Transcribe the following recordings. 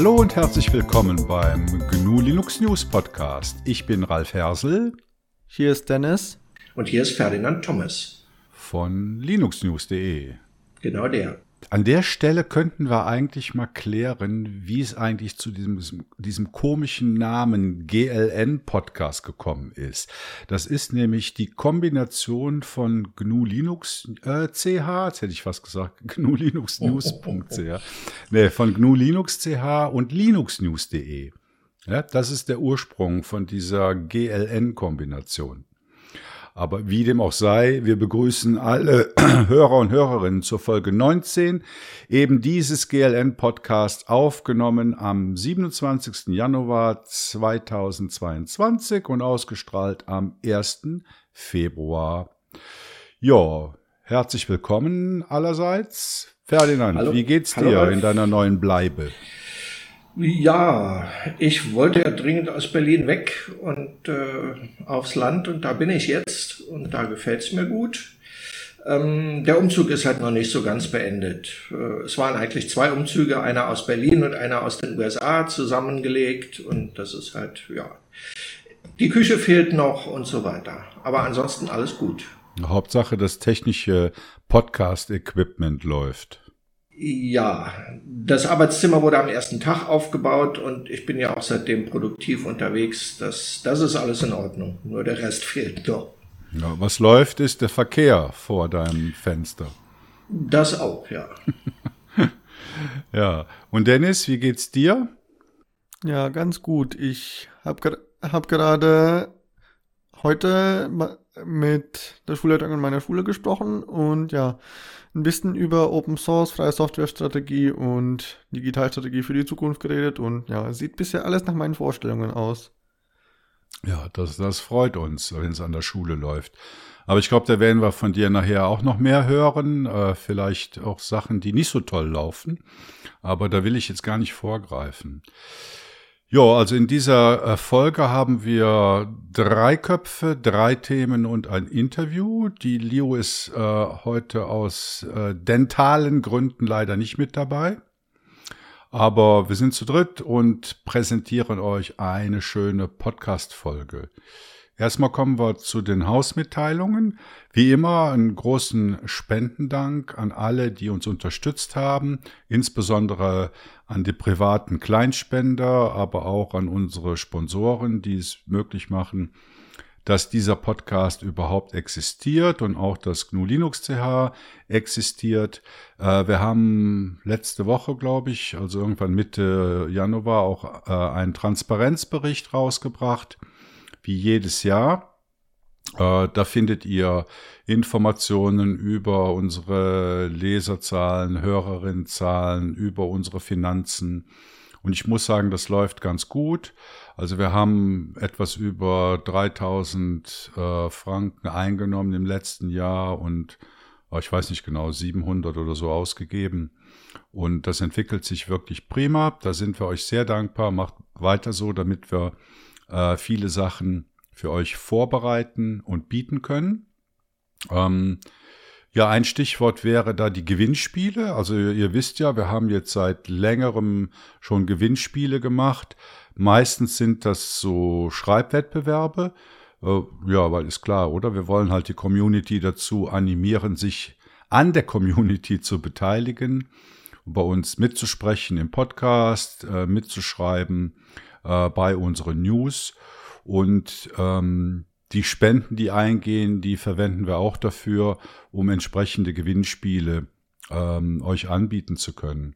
Hallo und herzlich willkommen beim GNU Linux News Podcast. Ich bin Ralf Hersel. Hier ist Dennis. Und hier ist Ferdinand Thomas. Von linuxnews.de. Genau der. An der Stelle könnten wir eigentlich mal klären, wie es eigentlich zu diesem, diesem komischen Namen GLN Podcast gekommen ist. Das ist nämlich die Kombination von GNU Linux äh, CH, jetzt hätte ich fast gesagt, GNU Linux News.ch, nee, von GNU Linux CH und linuxnews.de. Ja, das ist der Ursprung von dieser GLN Kombination. Aber wie dem auch sei, wir begrüßen alle Hörer und Hörerinnen zur Folge 19, eben dieses GLN-Podcast aufgenommen am 27. Januar 2022 und ausgestrahlt am 1. Februar. Ja, herzlich willkommen allerseits. Ferdinand, Hallo. wie geht's dir Hallo, in deiner neuen Bleibe? Ja, ich wollte ja dringend aus Berlin weg und äh, aufs Land und da bin ich jetzt und da gefällt's mir gut. Ähm, der Umzug ist halt noch nicht so ganz beendet. Äh, es waren eigentlich zwei Umzüge, einer aus Berlin und einer aus den USA zusammengelegt und das ist halt, ja, die Küche fehlt noch und so weiter. Aber ansonsten alles gut. Hauptsache, das technische Podcast-Equipment läuft. Ja, das Arbeitszimmer wurde am ersten Tag aufgebaut und ich bin ja auch seitdem produktiv unterwegs. Das, das ist alles in Ordnung. Nur der Rest fehlt noch. Ja, was läuft, ist der Verkehr vor deinem Fenster. Das auch, ja. ja. Und Dennis, wie geht's dir? Ja, ganz gut. Ich habe hab gerade heute mit der Schulleitung in meiner Schule gesprochen und ja, ein bisschen über Open Source, freie Softwarestrategie und Digitalstrategie für die Zukunft geredet und ja, sieht bisher alles nach meinen Vorstellungen aus. Ja, das, das freut uns, wenn es an der Schule läuft. Aber ich glaube, da werden wir von dir nachher auch noch mehr hören. Äh, vielleicht auch Sachen, die nicht so toll laufen. Aber da will ich jetzt gar nicht vorgreifen. Ja, also in dieser äh, Folge haben wir drei Köpfe, drei Themen und ein Interview. Die Leo ist äh, heute aus äh, dentalen Gründen leider nicht mit dabei. Aber wir sind zu dritt und präsentieren euch eine schöne Podcast-Folge. Erstmal kommen wir zu den Hausmitteilungen. Wie immer einen großen Spendendank an alle, die uns unterstützt haben, insbesondere an die privaten Kleinspender, aber auch an unsere Sponsoren, die es möglich machen, dass dieser Podcast überhaupt existiert und auch das GNU Linux CH existiert. Äh, wir haben letzte Woche, glaube ich, also irgendwann Mitte Januar auch äh, einen Transparenzbericht rausgebracht wie jedes Jahr. Äh, da findet ihr Informationen über unsere Leserzahlen, Hörerinnenzahlen, über unsere Finanzen. Und ich muss sagen, das läuft ganz gut. Also wir haben etwas über 3000 äh, Franken eingenommen im letzten Jahr und äh, ich weiß nicht genau, 700 oder so ausgegeben. Und das entwickelt sich wirklich prima. Da sind wir euch sehr dankbar. Macht weiter so, damit wir äh, viele Sachen für euch vorbereiten und bieten können. Ähm, ja, ein Stichwort wäre da die Gewinnspiele. Also ihr wisst ja, wir haben jetzt seit längerem schon Gewinnspiele gemacht. Meistens sind das so Schreibwettbewerbe. Äh, ja, weil ist klar, oder? Wir wollen halt die Community dazu animieren, sich an der Community zu beteiligen, bei uns mitzusprechen im Podcast, äh, mitzuschreiben äh, bei unseren News. Und ähm, die Spenden, die eingehen, die verwenden wir auch dafür, um entsprechende Gewinnspiele ähm, euch anbieten zu können.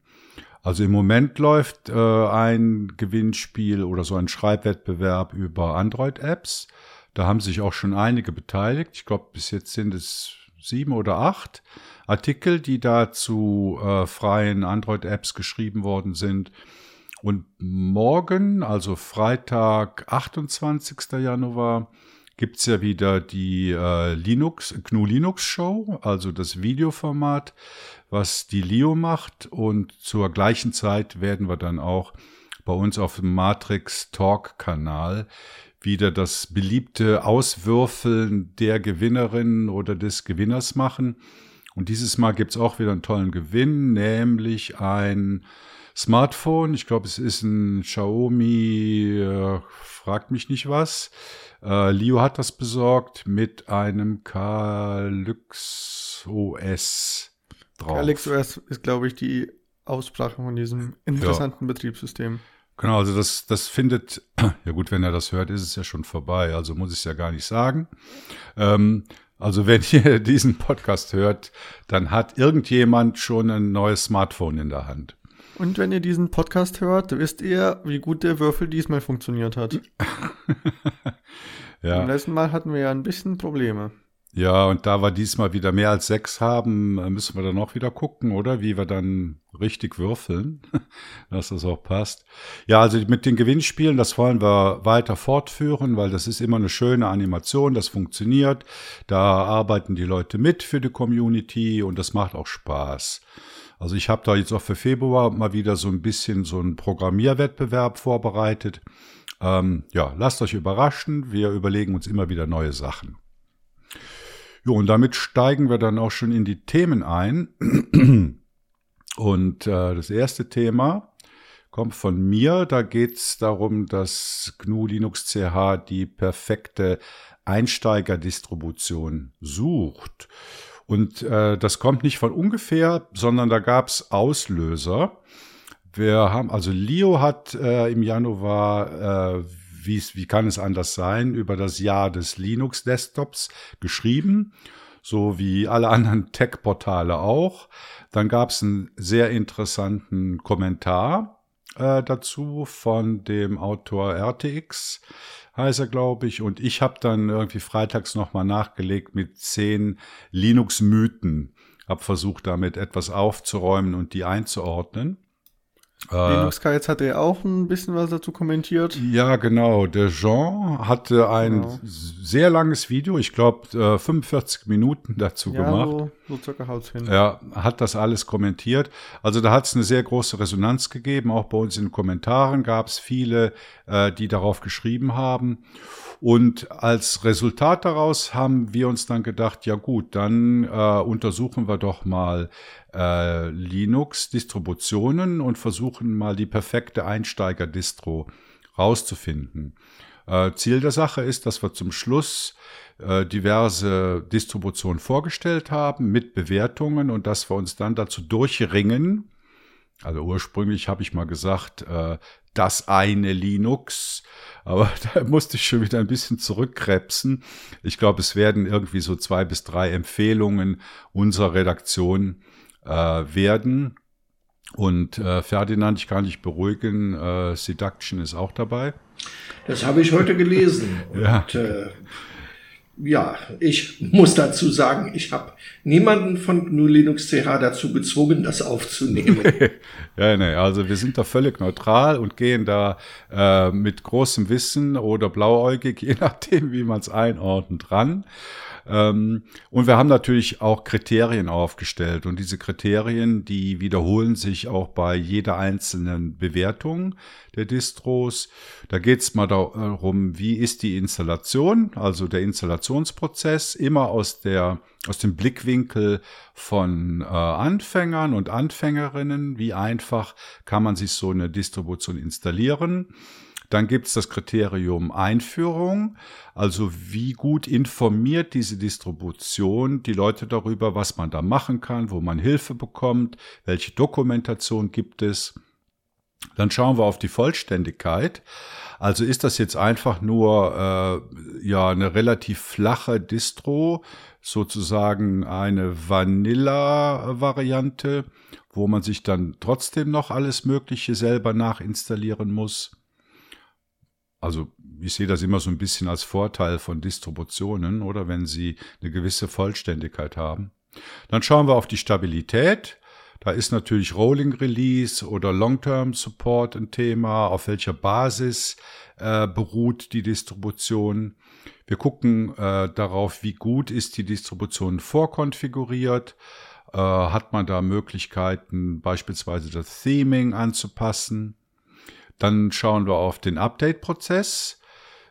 Also im Moment läuft äh, ein Gewinnspiel oder so ein Schreibwettbewerb über Android-Apps. Da haben sich auch schon einige beteiligt. Ich glaube, bis jetzt sind es sieben oder acht Artikel, die da zu äh, freien Android-Apps geschrieben worden sind. Und morgen, also Freitag, 28. Januar, gibt's ja wieder die äh, Linux, GNU Linux Show, also das Videoformat, was die Leo macht. Und zur gleichen Zeit werden wir dann auch bei uns auf dem Matrix Talk Kanal wieder das beliebte Auswürfeln der Gewinnerin oder des Gewinners machen. Und dieses Mal gibt's auch wieder einen tollen Gewinn, nämlich ein Smartphone. Ich glaube, es ist ein Xiaomi, äh, fragt mich nicht was. Äh, Leo hat das besorgt mit einem Calyx OS drauf. Calyx OS ist, glaube ich, die Aussprache von diesem interessanten ja. Betriebssystem. Genau, also das, das findet, ja gut, wenn er das hört, ist es ja schon vorbei, also muss ich es ja gar nicht sagen. Ähm, also wenn ihr diesen Podcast hört, dann hat irgendjemand schon ein neues Smartphone in der Hand. Und wenn ihr diesen Podcast hört, wisst ihr, wie gut der Würfel diesmal funktioniert hat. ja. Beim letzten Mal hatten wir ja ein bisschen Probleme. Ja, und da wir diesmal wieder mehr als sechs haben, müssen wir dann auch wieder gucken, oder? Wie wir dann richtig würfeln, dass das auch passt. Ja, also mit den Gewinnspielen, das wollen wir weiter fortführen, weil das ist immer eine schöne Animation, das funktioniert. Da arbeiten die Leute mit für die Community und das macht auch Spaß. Also ich habe da jetzt auch für Februar mal wieder so ein bisschen so einen Programmierwettbewerb vorbereitet. Ähm, ja, lasst euch überraschen. Wir überlegen uns immer wieder neue Sachen. Jo, und damit steigen wir dann auch schon in die Themen ein. Und äh, das erste Thema kommt von mir. Da geht es darum, dass GNU Linux CH die perfekte Einsteigerdistribution sucht. Und äh, das kommt nicht von ungefähr, sondern da gab es Auslöser. Wir haben, also Leo hat äh, im Januar äh, wie, kann es anders sein, über das Jahr des Linux-Desktops geschrieben, so wie alle anderen Tech-Portale auch. Dann gab es einen sehr interessanten Kommentar äh, dazu von dem Autor RTX, heißt er, glaube ich. Und ich habe dann irgendwie freitags nochmal nachgelegt mit zehn Linux-Mythen. Hab versucht, damit etwas aufzuräumen und die einzuordnen. Äh, Linux Kites hatte ja auch ein bisschen was dazu kommentiert. Ja, genau. Der Jean hatte ein genau. sehr langes Video, ich glaube äh, 45 Minuten dazu ja, gemacht. So, so circa haut's hin. Ja, hat das alles kommentiert. Also da hat es eine sehr große Resonanz gegeben. Auch bei uns in den Kommentaren gab es viele, äh, die darauf geschrieben haben. Und als Resultat daraus haben wir uns dann gedacht, ja gut, dann äh, untersuchen wir doch mal äh, Linux-Distributionen und versuchen mal die perfekte Einsteiger-Distro rauszufinden. Äh, Ziel der Sache ist, dass wir zum Schluss äh, diverse Distributionen vorgestellt haben mit Bewertungen und dass wir uns dann dazu durchringen. Also ursprünglich habe ich mal gesagt, äh, das eine Linux. Aber da musste ich schon wieder ein bisschen zurückkrebsen. Ich glaube, es werden irgendwie so zwei bis drei Empfehlungen unserer Redaktion äh, werden. Und äh, Ferdinand, ich kann dich beruhigen, äh, Seduction ist auch dabei. Das habe ich heute gelesen. ja. Und, äh, ja, ich muss dazu sagen, ich habe niemanden von GNU Linux CH dazu gezwungen, das aufzunehmen. ja, nee, also wir sind da völlig neutral und gehen da äh, mit großem Wissen oder blauäugig, je nachdem, wie man es einordnet, ran. Ähm, und wir haben natürlich auch Kriterien aufgestellt und diese Kriterien, die wiederholen sich auch bei jeder einzelnen Bewertung der Distros. Da geht es mal darum, wie ist die Installation, also der Installationsprozess, immer aus der aus dem Blickwinkel von äh, Anfängern und Anfängerinnen. Wie einfach kann man sich so eine Distribution installieren? Dann gibt es das Kriterium Einführung, also wie gut informiert diese Distribution die Leute darüber, was man da machen kann, wo man Hilfe bekommt, welche Dokumentation gibt es. Dann schauen wir auf die Vollständigkeit. Also ist das jetzt einfach nur äh, ja eine relativ flache Distro, sozusagen eine Vanilla-Variante, wo man sich dann trotzdem noch alles Mögliche selber nachinstallieren muss. Also ich sehe das immer so ein bisschen als Vorteil von Distributionen oder wenn sie eine gewisse Vollständigkeit haben. Dann schauen wir auf die Stabilität. Da ist natürlich Rolling Release oder Long-Term Support ein Thema, auf welcher Basis äh, beruht die Distribution. Wir gucken äh, darauf, wie gut ist die Distribution vorkonfiguriert. Äh, hat man da Möglichkeiten, beispielsweise das Theming anzupassen? Dann schauen wir auf den Update-Prozess.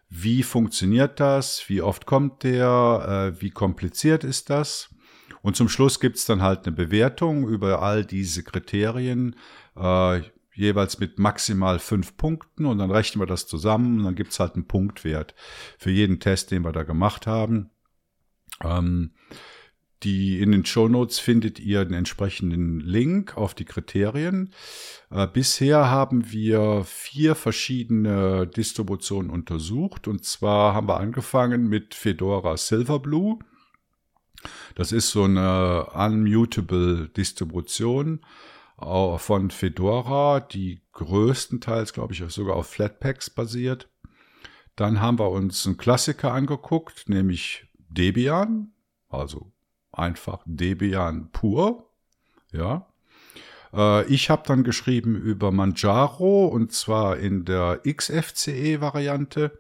Wie funktioniert das? Wie oft kommt der? Äh, wie kompliziert ist das? Und zum Schluss gibt's dann halt eine Bewertung über all diese Kriterien, äh, jeweils mit maximal fünf Punkten und dann rechnen wir das zusammen und dann gibt's halt einen Punktwert für jeden Test, den wir da gemacht haben. Ähm, die in den Show Notes findet ihr den entsprechenden Link auf die Kriterien. Äh, bisher haben wir vier verschiedene Distributionen untersucht und zwar haben wir angefangen mit Fedora Silverblue. Das ist so eine unmutable Distribution äh, von Fedora, die größtenteils, glaube ich, sogar auf Flatpaks basiert. Dann haben wir uns einen Klassiker angeguckt, nämlich Debian, also einfach Debian pur. Ja. Äh, ich habe dann geschrieben über Manjaro und zwar in der XFCE-Variante.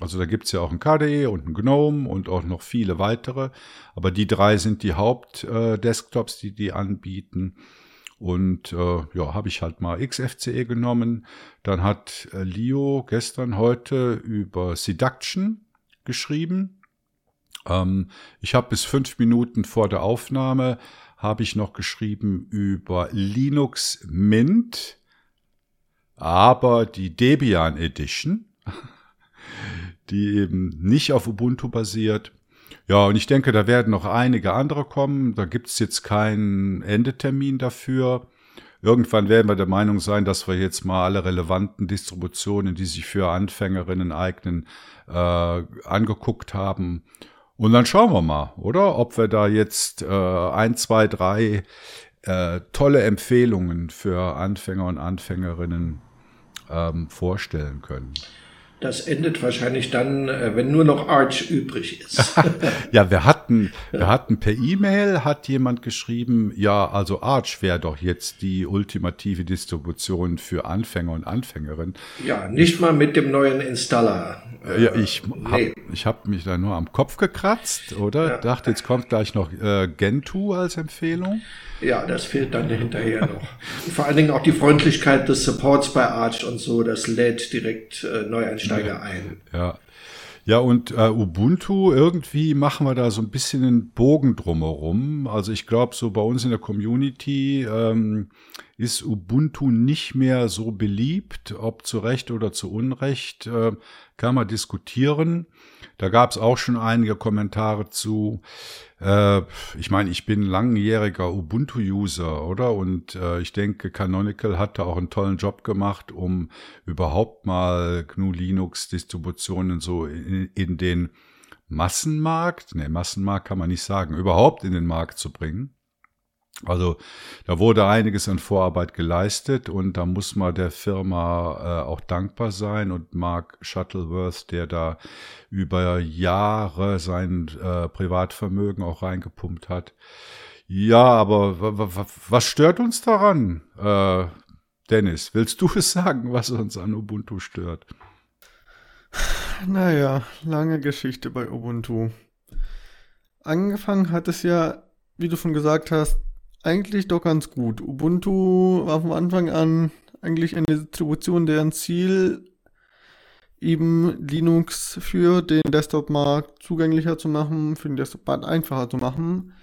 Also da gibt's ja auch ein KDE und ein GNOME und auch noch viele weitere. Aber die drei sind die Haupt-Desktops, äh, die die anbieten. Und äh, ja, habe ich halt mal XFCE genommen. Dann hat äh, Leo gestern, heute über Seduction geschrieben. Ähm, ich habe bis fünf Minuten vor der Aufnahme habe ich noch geschrieben über Linux Mint, aber die Debian Edition, die eben nicht auf Ubuntu basiert. Ja, und ich denke, da werden noch einige andere kommen. Da gibt's jetzt keinen Endetermin dafür. Irgendwann werden wir der Meinung sein, dass wir jetzt mal alle relevanten Distributionen, die sich für Anfängerinnen eignen, äh, angeguckt haben und dann schauen wir mal, oder? Ob wir da jetzt äh, ein, zwei, drei äh, tolle Empfehlungen für Anfänger und Anfängerinnen ähm, vorstellen können. Das endet wahrscheinlich dann, äh, wenn nur noch Arch übrig ist. ja, wir hatten, wir hatten per E-Mail hat jemand geschrieben, ja, also Arch wäre doch jetzt die ultimative Distribution für Anfänger und Anfängerinnen. Ja, nicht mal mit dem neuen Installer. Ja, ich habe nee. ich hab mich da nur am Kopf gekratzt, oder? Ja. Dachte, jetzt kommt gleich noch äh, Gentoo als Empfehlung. Ja, das fehlt dann hinterher noch. vor allen Dingen auch die Freundlichkeit des Supports bei Arch und so, das lädt direkt äh, Neueinsteiger ja. ein. Ja. Ja, und äh, Ubuntu, irgendwie machen wir da so ein bisschen einen Bogen drumherum. Also ich glaube, so bei uns in der Community ähm, ist Ubuntu nicht mehr so beliebt, ob zu Recht oder zu Unrecht, äh, kann man diskutieren. Da gab es auch schon einige Kommentare zu. Äh, ich meine, ich bin langjähriger Ubuntu-User, oder? Und äh, ich denke, Canonical hat da auch einen tollen Job gemacht, um überhaupt mal GNU Linux-Distributionen so in, in den Massenmarkt, ne, Massenmarkt kann man nicht sagen, überhaupt in den Markt zu bringen. Also da wurde einiges an Vorarbeit geleistet und da muss man der Firma äh, auch dankbar sein und Mark Shuttleworth, der da über Jahre sein äh, Privatvermögen auch reingepumpt hat. Ja, aber was stört uns daran? Äh, Dennis, willst du es sagen, was uns an Ubuntu stört? Naja, lange Geschichte bei Ubuntu. Angefangen hat es ja, wie du schon gesagt hast, eigentlich doch ganz gut. Ubuntu war von Anfang an eigentlich eine Distribution, deren Ziel eben Linux für den Desktop-Markt zugänglicher zu machen, für den Desktop-Markt einfacher zu machen.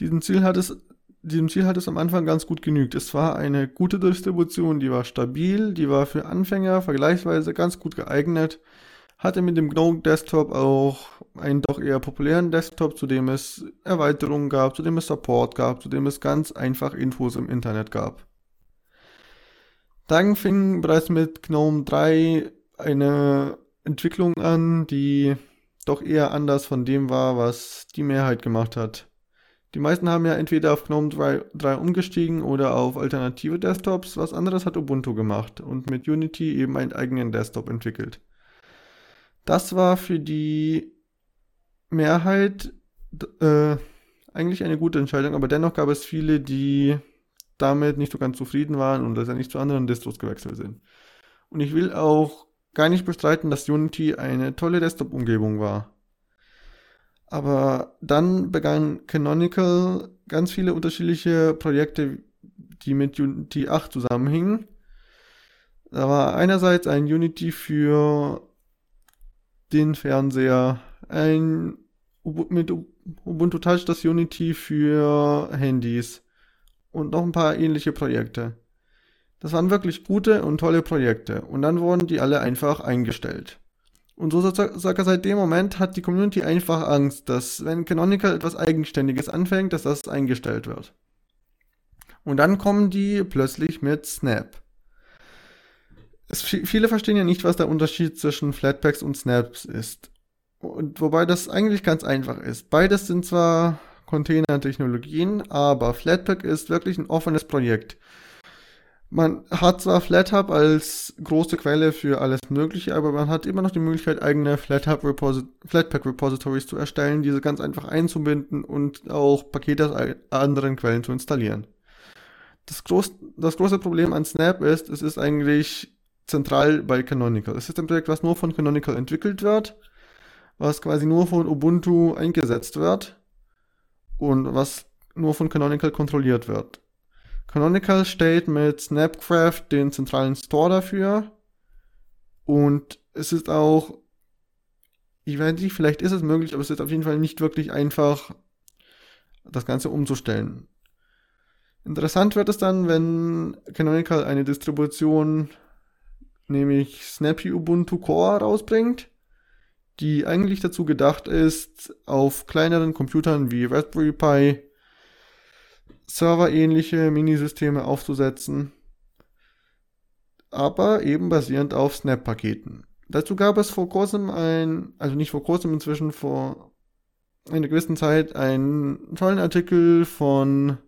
Diesem Ziel hat es diesem Ziel hat es am Anfang ganz gut genügt. Es war eine gute Distribution, die war stabil, die war für Anfänger vergleichsweise ganz gut geeignet hatte mit dem GNOME Desktop auch einen doch eher populären Desktop, zu dem es Erweiterungen gab, zu dem es Support gab, zu dem es ganz einfach Infos im Internet gab. Dann fing bereits mit GNOME 3 eine Entwicklung an, die doch eher anders von dem war, was die Mehrheit gemacht hat. Die meisten haben ja entweder auf GNOME 3, 3 umgestiegen oder auf alternative Desktops. Was anderes hat Ubuntu gemacht und mit Unity eben einen eigenen Desktop entwickelt. Das war für die Mehrheit äh, eigentlich eine gute Entscheidung, aber dennoch gab es viele, die damit nicht so ganz zufrieden waren und letztendlich zu anderen Distros gewechselt sind. Und ich will auch gar nicht bestreiten, dass Unity eine tolle Desktop-Umgebung war. Aber dann begann Canonical ganz viele unterschiedliche Projekte, die mit Unity 8 zusammenhingen. Da war einerseits ein Unity für den Fernseher, ein mit Ubuntu Touch das Unity für Handys und noch ein paar ähnliche Projekte. Das waren wirklich gute und tolle Projekte und dann wurden die alle einfach eingestellt. Und so sogar seit dem Moment hat die Community einfach Angst, dass wenn Canonical etwas Eigenständiges anfängt, dass das eingestellt wird. Und dann kommen die plötzlich mit Snap. Es, viele verstehen ja nicht, was der Unterschied zwischen Flatpaks und Snaps ist. Und wobei das eigentlich ganz einfach ist. Beides sind zwar Container-Technologien, aber Flatpak ist wirklich ein offenes Projekt. Man hat zwar FlatHub als große Quelle für alles Mögliche, aber man hat immer noch die Möglichkeit, eigene FlatHub Reposit Flatpak Repositories zu erstellen, diese ganz einfach einzubinden und auch Pakete aus anderen Quellen zu installieren. Das, groß, das große Problem an Snap ist, es ist eigentlich zentral bei Canonical. Es ist ein Projekt, was nur von Canonical entwickelt wird, was quasi nur von Ubuntu eingesetzt wird und was nur von Canonical kontrolliert wird. Canonical stellt mit Snapcraft den zentralen Store dafür. Und es ist auch, ich weiß nicht, vielleicht ist es möglich, aber es ist auf jeden Fall nicht wirklich einfach, das Ganze umzustellen. Interessant wird es dann, wenn Canonical eine Distribution, nämlich Snappy Ubuntu Core rausbringt, die eigentlich dazu gedacht ist, auf kleineren Computern wie Raspberry Pi serverähnliche Minisysteme aufzusetzen, aber eben basierend auf Snap-Paketen. Dazu gab es vor kurzem ein, also nicht vor kurzem, inzwischen vor einer gewissen Zeit einen tollen Artikel von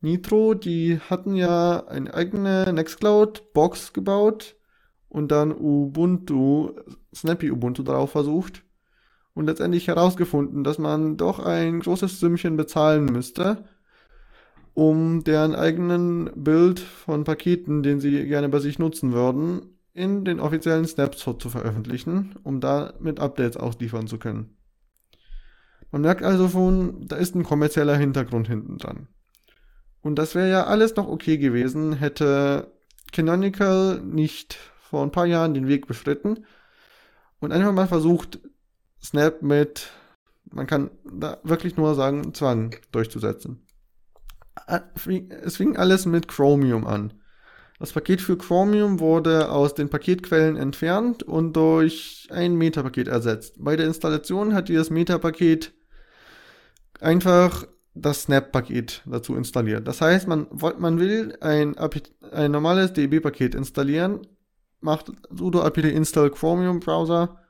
Nitro. Die hatten ja eine eigene Nextcloud-Box gebaut und dann Ubuntu, Snappy Ubuntu drauf versucht und letztendlich herausgefunden, dass man doch ein großes Sümmchen bezahlen müsste, um deren eigenen Bild von Paketen, den sie gerne bei sich nutzen würden, in den offiziellen Snapshot zu veröffentlichen, um damit Updates ausliefern zu können. Man merkt also schon, da ist ein kommerzieller Hintergrund hinten dran. Und das wäre ja alles noch okay gewesen, hätte Canonical nicht vor ein paar Jahren den Weg beschritten und einfach mal versucht, Snap mit, man kann da wirklich nur sagen, Zwang durchzusetzen es fing alles mit Chromium an. Das Paket für Chromium wurde aus den Paketquellen entfernt und durch ein Metapaket ersetzt. Bei der Installation hat dieses Metapaket einfach das Snap-Paket dazu installiert. Das heißt, man, man will ein, ein normales DB-Paket installieren, macht sudo apt install Chromium Browser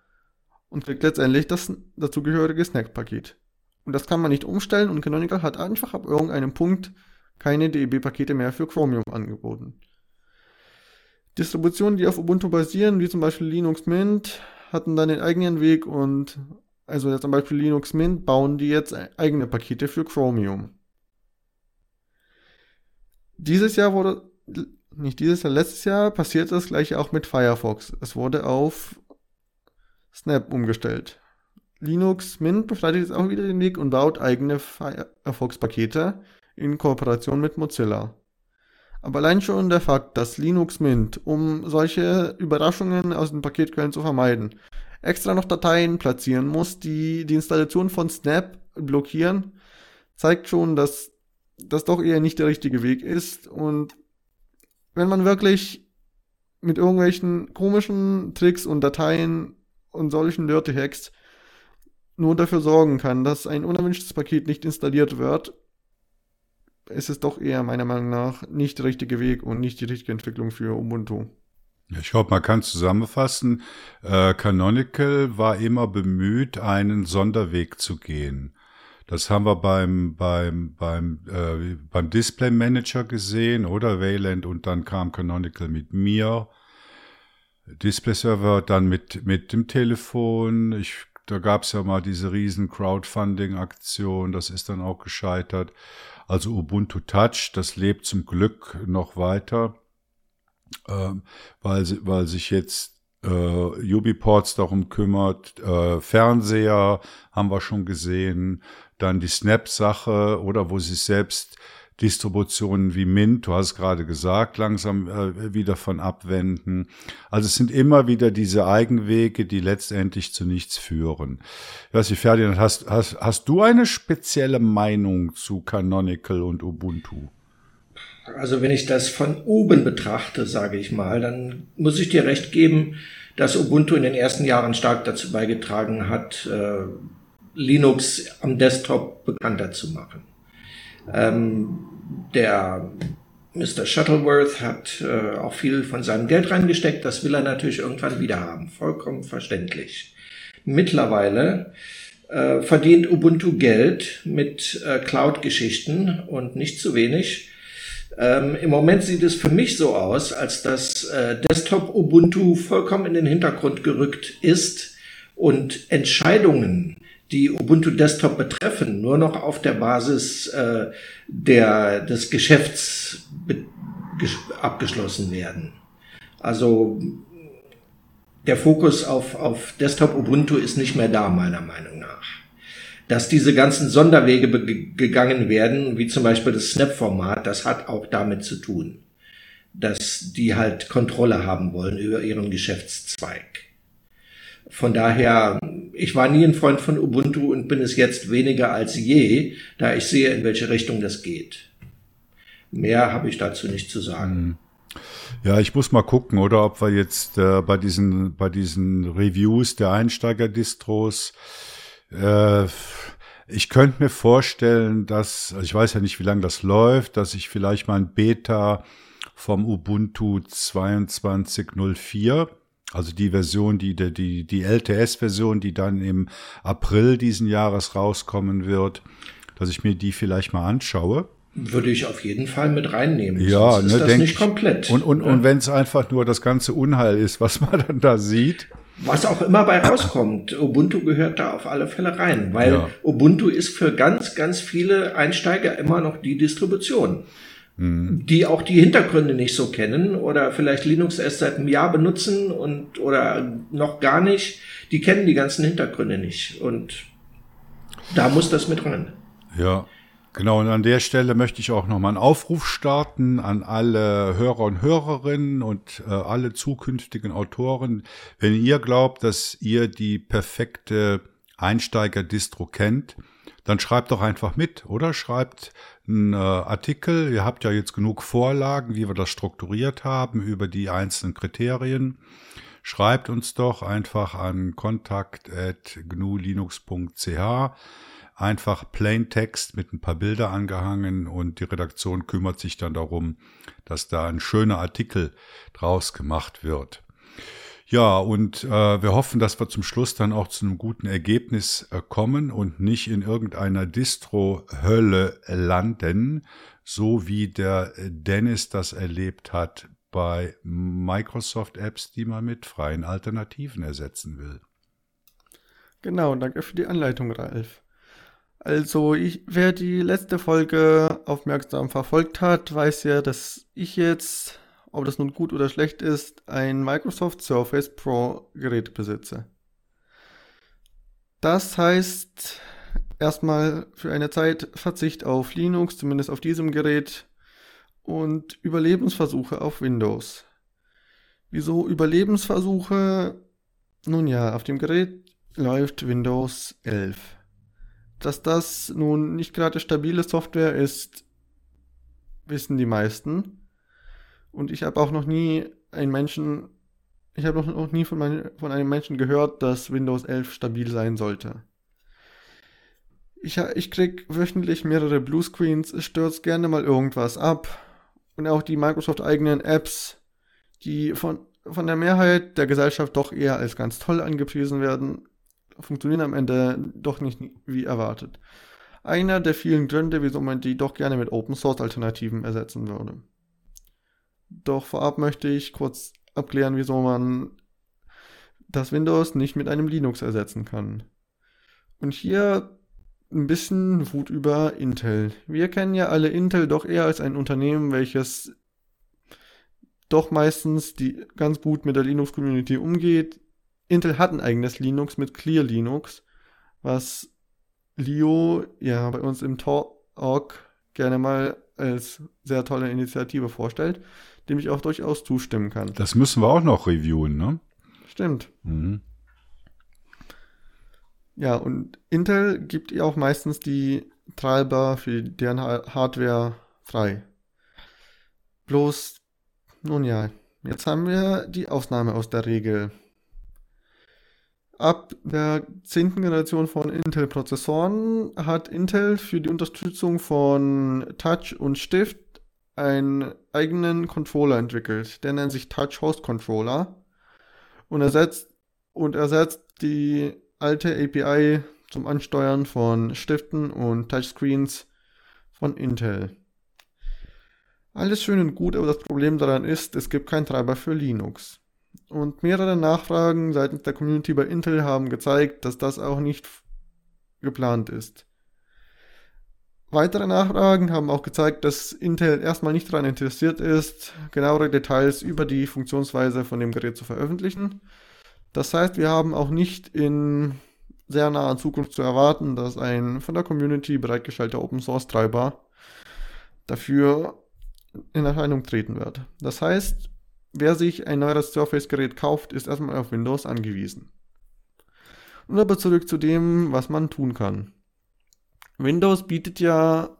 und kriegt letztendlich das dazugehörige Snack-Paket. Und das kann man nicht umstellen und Canonical hat einfach ab irgendeinem Punkt keine DEB-Pakete mehr für Chromium angeboten. Distributionen, die auf Ubuntu basieren, wie zum Beispiel Linux Mint, hatten dann den eigenen Weg und also zum Beispiel Linux Mint bauen die jetzt eigene Pakete für Chromium. Dieses Jahr wurde, nicht dieses Jahr, letztes Jahr passiert das gleiche auch mit Firefox. Es wurde auf Snap umgestellt. Linux Mint beschreitet jetzt auch wieder den Weg und baut eigene Firefox-Pakete in Kooperation mit Mozilla. Aber allein schon der Fakt, dass Linux Mint, um solche Überraschungen aus den Paketquellen zu vermeiden, extra noch Dateien platzieren muss, die die Installation von Snap blockieren, zeigt schon, dass das doch eher nicht der richtige Weg ist. Und wenn man wirklich mit irgendwelchen komischen Tricks und Dateien und solchen Dirty Hacks nur dafür sorgen kann, dass ein unerwünschtes Paket nicht installiert wird, ist es doch eher meiner Meinung nach nicht der richtige Weg und nicht die richtige Entwicklung für Ubuntu. Ich glaube, man kann zusammenfassen, äh, Canonical war immer bemüht, einen Sonderweg zu gehen. Das haben wir beim, beim, beim, äh, beim Display Manager gesehen, oder Wayland, und dann kam Canonical mit mir. Display Server dann mit, mit dem Telefon. Ich, da gab es ja mal diese riesen Crowdfunding-Aktion, das ist dann auch gescheitert. Also Ubuntu Touch, das lebt zum Glück noch weiter, äh, weil, weil sich jetzt äh, Ubiports darum kümmert. Äh, Fernseher haben wir schon gesehen. Dann die Snap-Sache oder wo sie selbst Distributionen wie Mint, du hast gerade gesagt, langsam äh, wieder von abwenden. Also es sind immer wieder diese Eigenwege, die letztendlich zu nichts führen. Ich weiß nicht, Ferdinand, hast, hast, hast du eine spezielle Meinung zu Canonical und Ubuntu? Also wenn ich das von oben betrachte, sage ich mal, dann muss ich dir recht geben, dass Ubuntu in den ersten Jahren stark dazu beigetragen hat, äh, Linux am Desktop bekannter zu machen. Ähm, der Mr. Shuttleworth hat äh, auch viel von seinem Geld reingesteckt. Das will er natürlich irgendwann wieder haben. Vollkommen verständlich. Mittlerweile äh, verdient Ubuntu Geld mit äh, Cloud-Geschichten und nicht zu wenig. Ähm, Im Moment sieht es für mich so aus, als dass äh, Desktop Ubuntu vollkommen in den Hintergrund gerückt ist und Entscheidungen die Ubuntu Desktop betreffen, nur noch auf der Basis äh, der, des Geschäfts abgeschlossen werden. Also der Fokus auf, auf Desktop Ubuntu ist nicht mehr da, meiner Meinung nach. Dass diese ganzen Sonderwege gegangen werden, wie zum Beispiel das Snap-Format, das hat auch damit zu tun, dass die halt Kontrolle haben wollen über ihren Geschäftszweig. Von daher, ich war nie ein Freund von Ubuntu und bin es jetzt weniger als je, da ich sehe, in welche Richtung das geht. Mehr habe ich dazu nicht zu sagen. Hm. Ja, ich muss mal gucken, oder ob wir jetzt äh, bei diesen bei diesen Reviews der Einsteiger-Distros äh, ich könnte mir vorstellen, dass, also ich weiß ja nicht, wie lange das läuft, dass ich vielleicht mal ein Beta vom Ubuntu 22.04 also die Version, die, die, die LTS-Version, die dann im April diesen Jahres rauskommen wird, dass ich mir die vielleicht mal anschaue. Würde ich auf jeden Fall mit reinnehmen. Ja, Sonst ist ne, das nicht komplett. Und, und, ja. und wenn es einfach nur das ganze Unheil ist, was man dann da sieht. Was auch immer bei rauskommt, Ubuntu gehört da auf alle Fälle rein, weil ja. Ubuntu ist für ganz, ganz viele Einsteiger immer noch die Distribution die auch die Hintergründe nicht so kennen oder vielleicht Linux erst seit einem Jahr benutzen und oder noch gar nicht, die kennen die ganzen Hintergründe nicht und da muss das mit rein. Ja, genau. Und an der Stelle möchte ich auch nochmal einen Aufruf starten an alle Hörer und Hörerinnen und äh, alle zukünftigen Autoren. Wenn ihr glaubt, dass ihr die perfekte Einsteiger-Distro kennt, dann schreibt doch einfach mit, oder? Schreibt einen äh, Artikel. Ihr habt ja jetzt genug Vorlagen, wie wir das strukturiert haben, über die einzelnen Kriterien. Schreibt uns doch einfach an kontakt.gnulinux.ch. Einfach Plain Text mit ein paar Bilder angehangen und die Redaktion kümmert sich dann darum, dass da ein schöner Artikel draus gemacht wird. Ja, und äh, wir hoffen, dass wir zum Schluss dann auch zu einem guten Ergebnis äh, kommen und nicht in irgendeiner Distro-Hölle landen, so wie der Dennis das erlebt hat bei Microsoft-Apps, die man mit freien Alternativen ersetzen will. Genau, danke für die Anleitung, Ralf. Also, ich, wer die letzte Folge aufmerksam verfolgt hat, weiß ja, dass ich jetzt ob das nun gut oder schlecht ist, ein Microsoft Surface Pro Gerät besitze. Das heißt erstmal für eine Zeit Verzicht auf Linux, zumindest auf diesem Gerät, und Überlebensversuche auf Windows. Wieso Überlebensversuche? Nun ja, auf dem Gerät läuft Windows 11. Dass das nun nicht gerade stabile Software ist, wissen die meisten. Und ich habe auch noch nie einen Menschen, ich habe noch nie von, mein, von einem Menschen gehört, dass Windows 11 stabil sein sollte. Ich, ich krieg wöchentlich mehrere Bluescreens, es stürzt gerne mal irgendwas ab. Und auch die Microsoft-eigenen Apps, die von, von der Mehrheit der Gesellschaft doch eher als ganz toll angepriesen werden, funktionieren am Ende doch nicht wie erwartet. Einer der vielen Gründe, wieso man die doch gerne mit Open Source Alternativen ersetzen würde. Doch vorab möchte ich kurz abklären, wieso man das Windows nicht mit einem Linux ersetzen kann. Und hier ein bisschen Wut über Intel. Wir kennen ja alle Intel doch eher als ein Unternehmen, welches doch meistens die ganz gut mit der Linux-Community umgeht. Intel hat ein eigenes Linux mit Clear Linux, was Leo ja bei uns im Talk gerne mal als sehr tolle Initiative vorstellt, dem ich auch durchaus zustimmen kann. Das müssen wir auch noch reviewen, ne? Stimmt. Mhm. Ja, und Intel gibt ja auch meistens die Treiber für deren Hardware frei. Bloß, nun ja, jetzt haben wir die Ausnahme aus der Regel. Ab der zehnten Generation von Intel-Prozessoren hat Intel für die Unterstützung von Touch und Stift einen eigenen Controller entwickelt. Der nennt sich Touch Host Controller und ersetzt, und ersetzt die alte API zum Ansteuern von Stiften und Touchscreens von Intel. Alles schön und gut, aber das Problem daran ist, es gibt keinen Treiber für Linux. Und mehrere Nachfragen seitens der Community bei Intel haben gezeigt, dass das auch nicht geplant ist. Weitere Nachfragen haben auch gezeigt, dass Intel erstmal nicht daran interessiert ist, genauere Details über die Funktionsweise von dem Gerät zu veröffentlichen. Das heißt, wir haben auch nicht in sehr naher Zukunft zu erwarten, dass ein von der Community bereitgestellter Open Source Treiber dafür in Erscheinung treten wird. Das heißt, wer sich ein neues Surface-Gerät kauft, ist erstmal auf Windows angewiesen. Und aber zurück zu dem, was man tun kann. Windows bietet ja,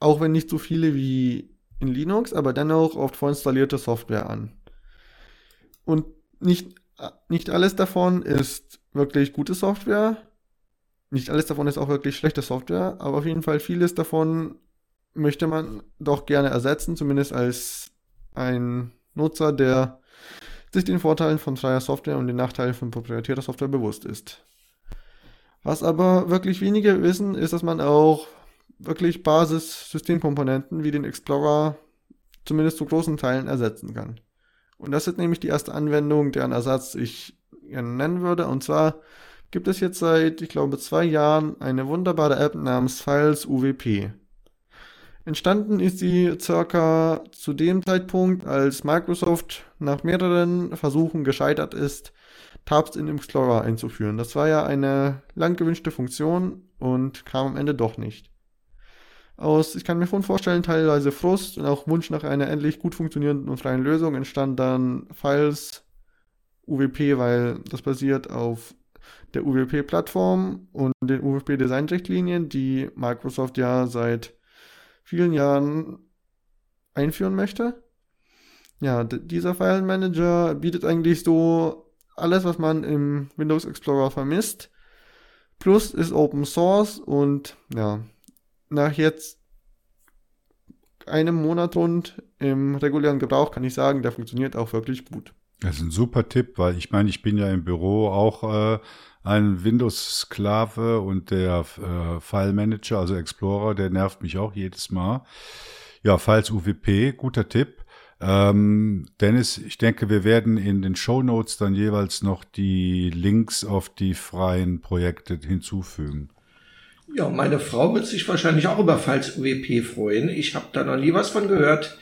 auch wenn nicht so viele wie in Linux, aber dennoch oft vorinstallierte Software an. Und nicht, nicht alles davon ist wirklich gute Software. Nicht alles davon ist auch wirklich schlechte Software, aber auf jeden Fall vieles davon möchte man doch gerne ersetzen, zumindest als ein Nutzer, der sich den Vorteilen von freier Software und den Nachteilen von proprietärer Software bewusst ist. Was aber wirklich wenige wissen, ist, dass man auch wirklich Basis-Systemkomponenten wie den Explorer zumindest zu großen Teilen ersetzen kann. Und das ist nämlich die erste Anwendung, deren Ersatz ich gerne nennen würde. Und zwar gibt es jetzt seit, ich glaube, zwei Jahren eine wunderbare App namens Files UWP. Entstanden ist sie circa zu dem Zeitpunkt, als Microsoft nach mehreren Versuchen gescheitert ist, Tabs in Explorer einzuführen. Das war ja eine lang gewünschte Funktion und kam am Ende doch nicht. Aus, ich kann mir schon vorstellen, teilweise Frust und auch Wunsch nach einer endlich gut funktionierenden und freien Lösung entstand dann Files UWP, weil das basiert auf der UWP-Plattform und den UWP-Design-Richtlinien, die Microsoft ja seit vielen Jahren einführen möchte. Ja, dieser File Manager bietet eigentlich so alles, was man im Windows Explorer vermisst. Plus ist Open Source und ja, nach jetzt einem Monat rund im regulären Gebrauch kann ich sagen, der funktioniert auch wirklich gut. Das ist ein super Tipp, weil ich meine, ich bin ja im Büro auch äh, ein Windows-Sklave und der äh, File Manager, also Explorer, der nervt mich auch jedes Mal. Ja, Files UWP, guter Tipp. Ähm, Dennis, ich denke, wir werden in den Show Notes dann jeweils noch die Links auf die freien Projekte hinzufügen. Ja, meine Frau wird sich wahrscheinlich auch über Files UWP freuen. Ich habe da noch nie was von gehört.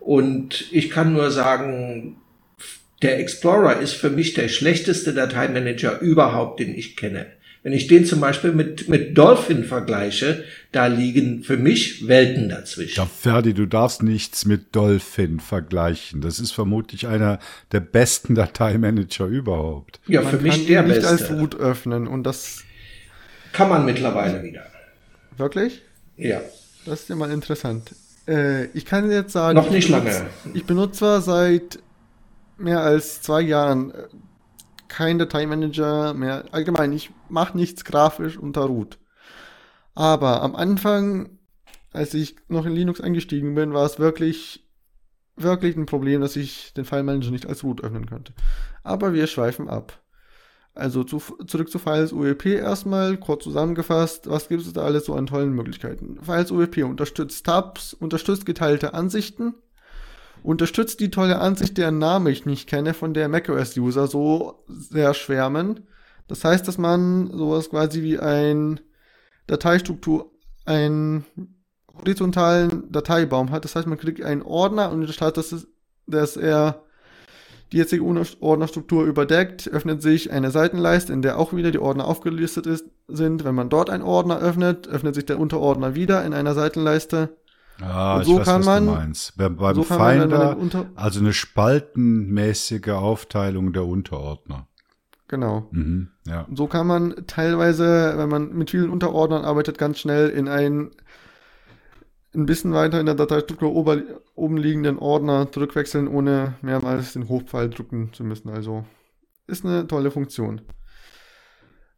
Und ich kann nur sagen, der Explorer ist für mich der schlechteste Dateimanager überhaupt, den ich kenne. Wenn ich den zum Beispiel mit, mit Dolphin vergleiche, da liegen für mich Welten dazwischen. Ja, Ferdi, du darfst nichts mit Dolphin vergleichen. Das ist vermutlich einer der besten Dateimanager überhaupt. Ja, man für mich der nicht beste. als Root öffnen und das kann man mittlerweile wieder. Wirklich? Ja. Das ist ja mal interessant. Äh, ich kann jetzt sagen, noch nicht lange. Ich benutze zwar seit mehr als zwei Jahren äh, kein Dateimanager mehr. Allgemein, ich mache nichts grafisch unter Root. Aber am Anfang, als ich noch in Linux eingestiegen bin, war es wirklich, wirklich ein Problem, dass ich den File Manager nicht als Root öffnen könnte. Aber wir schweifen ab. Also zu, zurück zu Files UEP erstmal, kurz zusammengefasst, was gibt es da alles so an tollen Möglichkeiten? Files UEP unterstützt Tabs, unterstützt geteilte Ansichten, unterstützt die tolle Ansicht, deren Name ich nicht kenne, von der macOS-User so sehr schwärmen. Das heißt, dass man sowas quasi wie ein Dateistruktur, einen horizontalen Dateibaum hat. Das heißt, man kriegt einen Ordner und statt dass, dass er die jetzige Ordnerstruktur überdeckt, öffnet sich eine Seitenleiste, in der auch wieder die Ordner aufgelistet ist, sind. Wenn man dort einen Ordner öffnet, öffnet sich der Unterordner wieder in einer Seitenleiste. Ah, Und ich so weiß, kann was man- du meinst. Beim, beim so Finder, Unter also eine spaltenmäßige Aufteilung der Unterordner. genau. Mhm, ja. So kann man teilweise, wenn man mit vielen Unterordnern arbeitet, ganz schnell in einen ein bisschen weiter in der Dateistruktur ober, oben liegenden Ordner zurückwechseln, ohne mehrmals den Hochpfeil drücken zu müssen. Also ist eine tolle Funktion.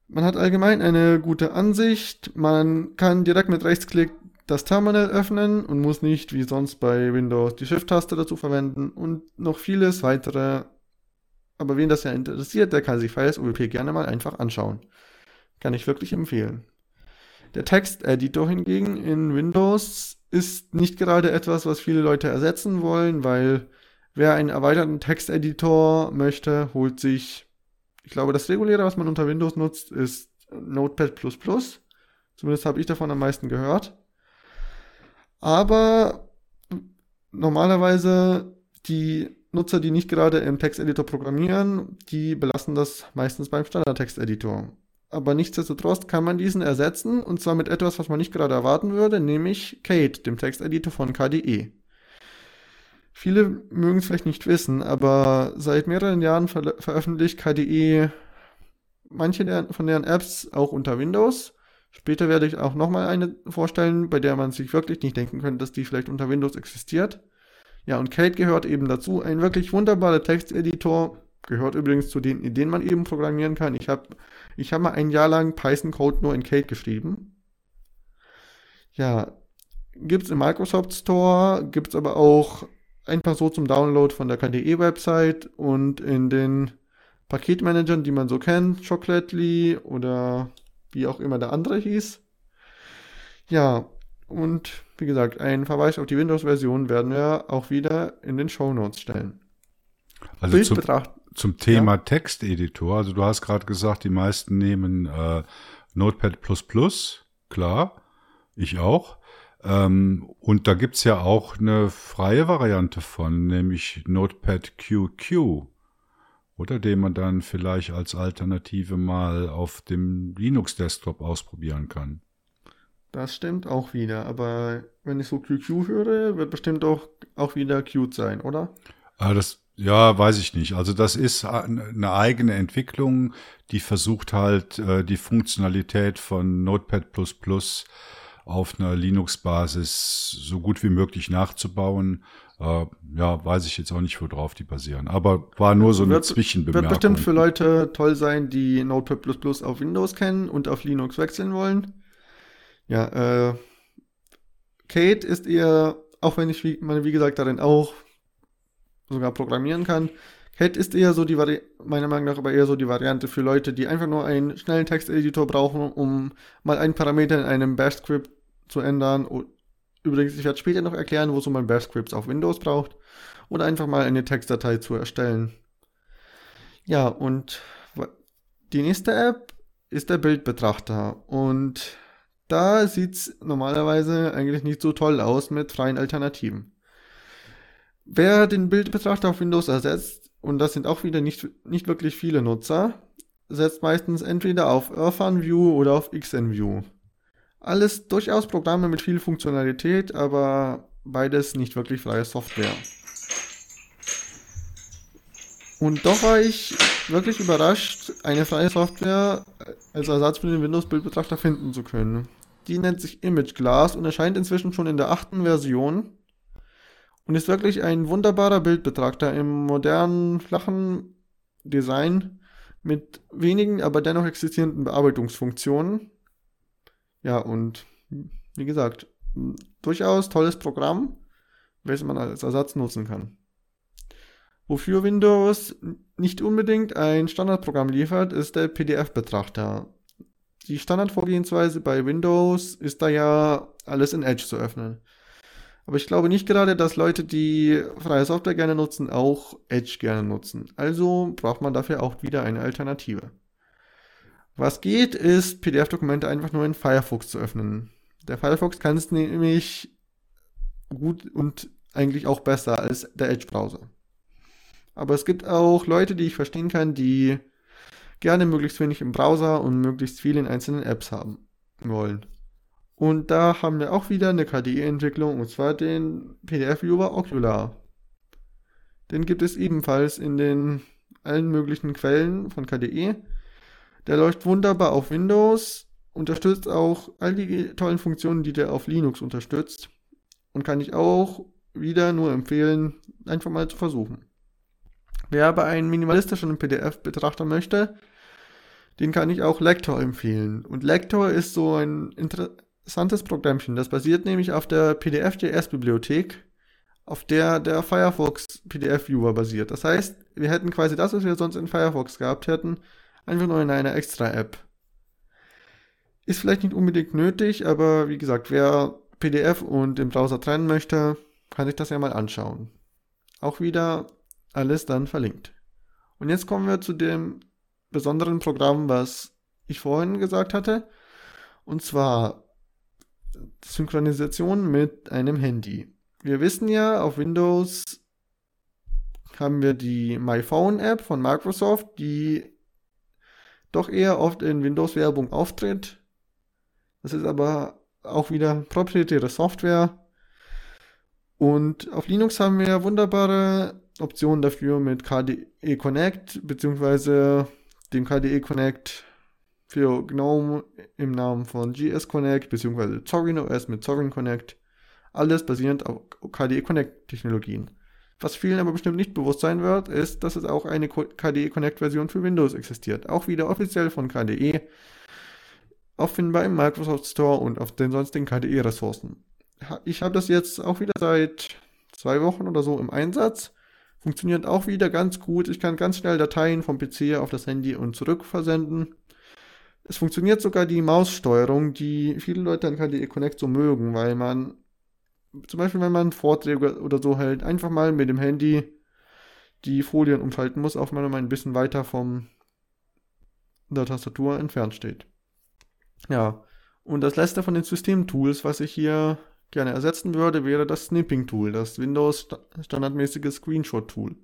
Man hat allgemein eine gute Ansicht. Man kann direkt mit Rechtsklick das Terminal öffnen und muss nicht wie sonst bei Windows die Shift-Taste dazu verwenden und noch vieles weitere. Aber wen das ja interessiert, der kann sich Files OWP gerne mal einfach anschauen. Kann ich wirklich empfehlen. Der Texteditor hingegen in Windows ist nicht gerade etwas, was viele Leute ersetzen wollen, weil wer einen erweiterten Texteditor möchte, holt sich, ich glaube, das reguläre, was man unter Windows nutzt, ist Notepad++. Zumindest habe ich davon am meisten gehört. Aber normalerweise die Nutzer, die nicht gerade im Texteditor programmieren, die belassen das meistens beim Standard-Texteditor. Aber nichtsdestotrotz kann man diesen ersetzen und zwar mit etwas, was man nicht gerade erwarten würde, nämlich Kate, dem Texteditor von KDE. Viele mögen es vielleicht nicht wissen, aber seit mehreren Jahren ver veröffentlicht KDE manche der, von deren Apps auch unter Windows. Später werde ich auch nochmal eine vorstellen, bei der man sich wirklich nicht denken könnte, dass die vielleicht unter Windows existiert. Ja, und Kate gehört eben dazu. Ein wirklich wunderbarer Texteditor. Gehört übrigens zu den, in denen man eben programmieren kann. Ich habe ich hab mal ein Jahr lang Python-Code nur in Kate geschrieben. Ja, gibt's im Microsoft Store, gibt's aber auch einfach so zum Download von der KDE-Website und in den Paketmanagern, die man so kennt, Chocolately oder wie auch immer der andere hieß. Ja, und wie gesagt, einen Verweis auf die Windows-Version werden wir auch wieder in den Show Notes stellen. Also zum, zum Thema Texteditor, also du hast gerade gesagt, die meisten nehmen äh, Notepad++, klar, ich auch. Ähm, und da gibt's ja auch eine freie Variante von, nämlich Notepad QQ. Oder den man dann vielleicht als Alternative mal auf dem Linux-Desktop ausprobieren kann. Das stimmt auch wieder, aber wenn ich so QQ höre, wird bestimmt auch, auch wieder Qt sein, oder? Ah, das, ja, weiß ich nicht. Also das ist eine eigene Entwicklung, die versucht halt äh, die Funktionalität von Notepad++ auf einer Linux-Basis so gut wie möglich nachzubauen. Äh, ja, weiß ich jetzt auch nicht, worauf die basieren. Aber war nur so eine Wird- Zwischenbemerkung. Wird bestimmt für Leute toll sein, die Notepad++ auf Windows kennen und auf Linux wechseln wollen. Ja, äh, Kate ist eher, auch wenn ich, wie, man, wie gesagt, darin auch sogar programmieren kann, Kate ist eher so die Vari meiner Meinung nach aber eher so die Variante für Leute, die einfach nur einen schnellen Texteditor brauchen, um mal einen Parameter in einem Bash-Script zu ändern. Übrigens, ich werde später noch erklären, wozu man Bash-Scripts auf Windows braucht. Oder einfach mal eine Textdatei zu erstellen. Ja, und die nächste App ist der Bildbetrachter. Und da sieht's normalerweise eigentlich nicht so toll aus mit freien Alternativen. Wer den Bildbetrachter auf Windows ersetzt, und das sind auch wieder nicht, nicht wirklich viele Nutzer, setzt meistens entweder auf Earthan View oder auf XNView. Alles durchaus Programme mit viel Funktionalität, aber beides nicht wirklich freie Software. Und doch war ich wirklich überrascht, eine freie Software als Ersatz für den Windows-Bildbetrachter finden zu können. Die nennt sich Image Glass und erscheint inzwischen schon in der achten Version und ist wirklich ein wunderbarer Bildbetrachter im modernen, flachen Design mit wenigen, aber dennoch existierenden Bearbeitungsfunktionen. Ja, und wie gesagt, durchaus tolles Programm, welches man als Ersatz nutzen kann. Wofür Windows nicht unbedingt ein Standardprogramm liefert, ist der PDF-Betrachter. Die Standardvorgehensweise bei Windows ist da ja alles in Edge zu öffnen. Aber ich glaube nicht gerade, dass Leute, die freie Software gerne nutzen, auch Edge gerne nutzen. Also braucht man dafür auch wieder eine Alternative. Was geht, ist PDF-Dokumente einfach nur in Firefox zu öffnen. Der Firefox kann es nämlich gut und eigentlich auch besser als der Edge-Browser. Aber es gibt auch Leute, die ich verstehen kann, die gerne möglichst wenig im Browser und möglichst viel in einzelnen Apps haben wollen. Und da haben wir auch wieder eine KDE-Entwicklung, und zwar den PDF-Viewer Ocular. Den gibt es ebenfalls in den allen möglichen Quellen von KDE. Der läuft wunderbar auf Windows, unterstützt auch all die tollen Funktionen, die der auf Linux unterstützt. Und kann ich auch wieder nur empfehlen, einfach mal zu versuchen. Wer aber einen minimalistischen PDF betrachten möchte, den kann ich auch Lector empfehlen. Und Lector ist so ein interessantes Programmchen. Das basiert nämlich auf der PDF.js-Bibliothek, auf der der Firefox PDF-Viewer basiert. Das heißt, wir hätten quasi das, was wir sonst in Firefox gehabt hätten, einfach nur in einer extra App. Ist vielleicht nicht unbedingt nötig, aber wie gesagt, wer PDF und den Browser trennen möchte, kann sich das ja mal anschauen. Auch wieder alles dann verlinkt. Und jetzt kommen wir zu dem besonderen Programm, was ich vorhin gesagt hatte. Und zwar Synchronisation mit einem Handy. Wir wissen ja, auf Windows haben wir die MyPhone App von Microsoft, die doch eher oft in Windows-Werbung auftritt. Das ist aber auch wieder proprietäre Software. Und auf Linux haben wir wunderbare Optionen dafür mit KDE Connect beziehungsweise dem KDE Connect für GNOME im Namen von GS Connect beziehungsweise Zorin OS mit Zorin Connect. Alles basierend auf KDE Connect Technologien. Was vielen aber bestimmt nicht bewusst sein wird, ist, dass es auch eine KDE Connect Version für Windows existiert. Auch wieder offiziell von KDE. Auffindbar im Microsoft Store und auf den sonstigen KDE Ressourcen. Ich habe das jetzt auch wieder seit zwei Wochen oder so im Einsatz. Funktioniert auch wieder ganz gut. Ich kann ganz schnell Dateien vom PC auf das Handy und zurück versenden. Es funktioniert sogar die Maussteuerung, die viele Leute an KDE Connect so mögen, weil man zum Beispiel, wenn man Vorträge oder so hält, einfach mal mit dem Handy die Folien umschalten muss, auch wenn man ein bisschen weiter von der Tastatur entfernt steht. Ja, und das letzte von den Systemtools, was ich hier gerne ersetzen würde, wäre das Snipping-Tool, das Windows standardmäßige Screenshot-Tool.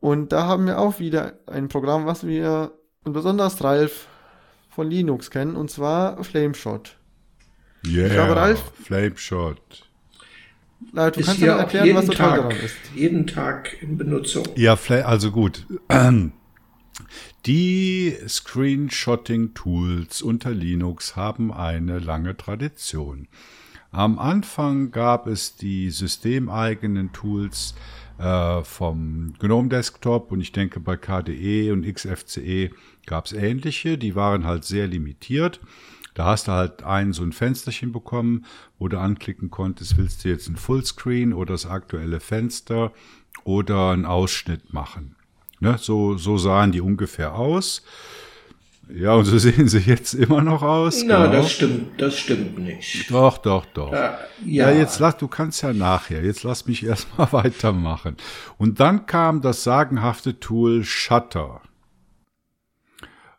Und da haben wir auch wieder ein Programm, was wir besonders Ralf von Linux kennen, und zwar Flameshot. Yeah, ich glaube, Ralf, Flameshot. Ralf, du ist kannst mir erklären, was so toll daran ist. Jeden Tag in Benutzung. Ja, also gut. Die Screenshotting-Tools unter Linux haben eine lange Tradition. Am Anfang gab es die systemeigenen Tools äh, vom GNOME Desktop und ich denke bei KDE und XFCE gab es ähnliche, die waren halt sehr limitiert. Da hast du halt ein so ein Fensterchen bekommen, wo du anklicken konntest, willst du jetzt ein Fullscreen oder das aktuelle Fenster oder einen Ausschnitt machen. Ne, so, so sahen die ungefähr aus. Ja, und so sehen sie jetzt immer noch aus. Na, genau. das stimmt, das stimmt nicht. Doch, doch, doch. Äh, ja. ja. jetzt lass, du kannst ja nachher. Jetzt lass mich erstmal weitermachen. Und dann kam das sagenhafte Tool Shutter.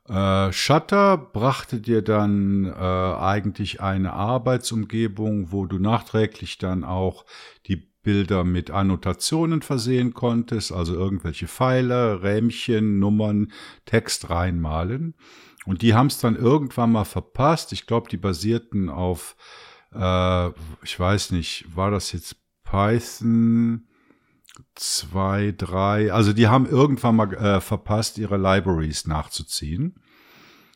Äh, Shutter brachte dir dann äh, eigentlich eine Arbeitsumgebung, wo du nachträglich dann auch die Bilder mit Annotationen versehen konntest, also irgendwelche Pfeile, Rähmchen, Nummern, Text reinmalen. Und die haben es dann irgendwann mal verpasst. Ich glaube, die basierten auf, äh, ich weiß nicht, war das jetzt Python 2, 3? Also die haben irgendwann mal äh, verpasst, ihre Libraries nachzuziehen.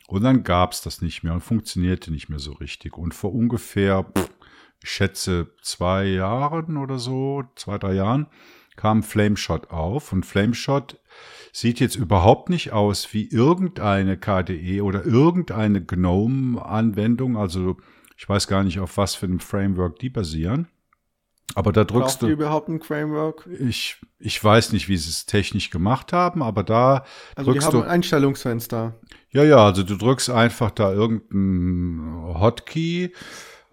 Und dann gab es das nicht mehr und funktionierte nicht mehr so richtig. Und vor ungefähr pff, ich schätze, zwei Jahren oder so, zwei, drei Jahren, kam Flameshot auf. Und Flameshot sieht jetzt überhaupt nicht aus wie irgendeine KDE oder irgendeine GNOME-Anwendung. Also ich weiß gar nicht, auf was für einem Framework die basieren. Aber da drückst Braucht du. Die überhaupt ein Framework? Ich, ich weiß nicht, wie sie es technisch gemacht haben, aber da also drückst die haben du. ein Einstellungsfenster. Ja, ja, also du drückst einfach da irgendeinen Hotkey.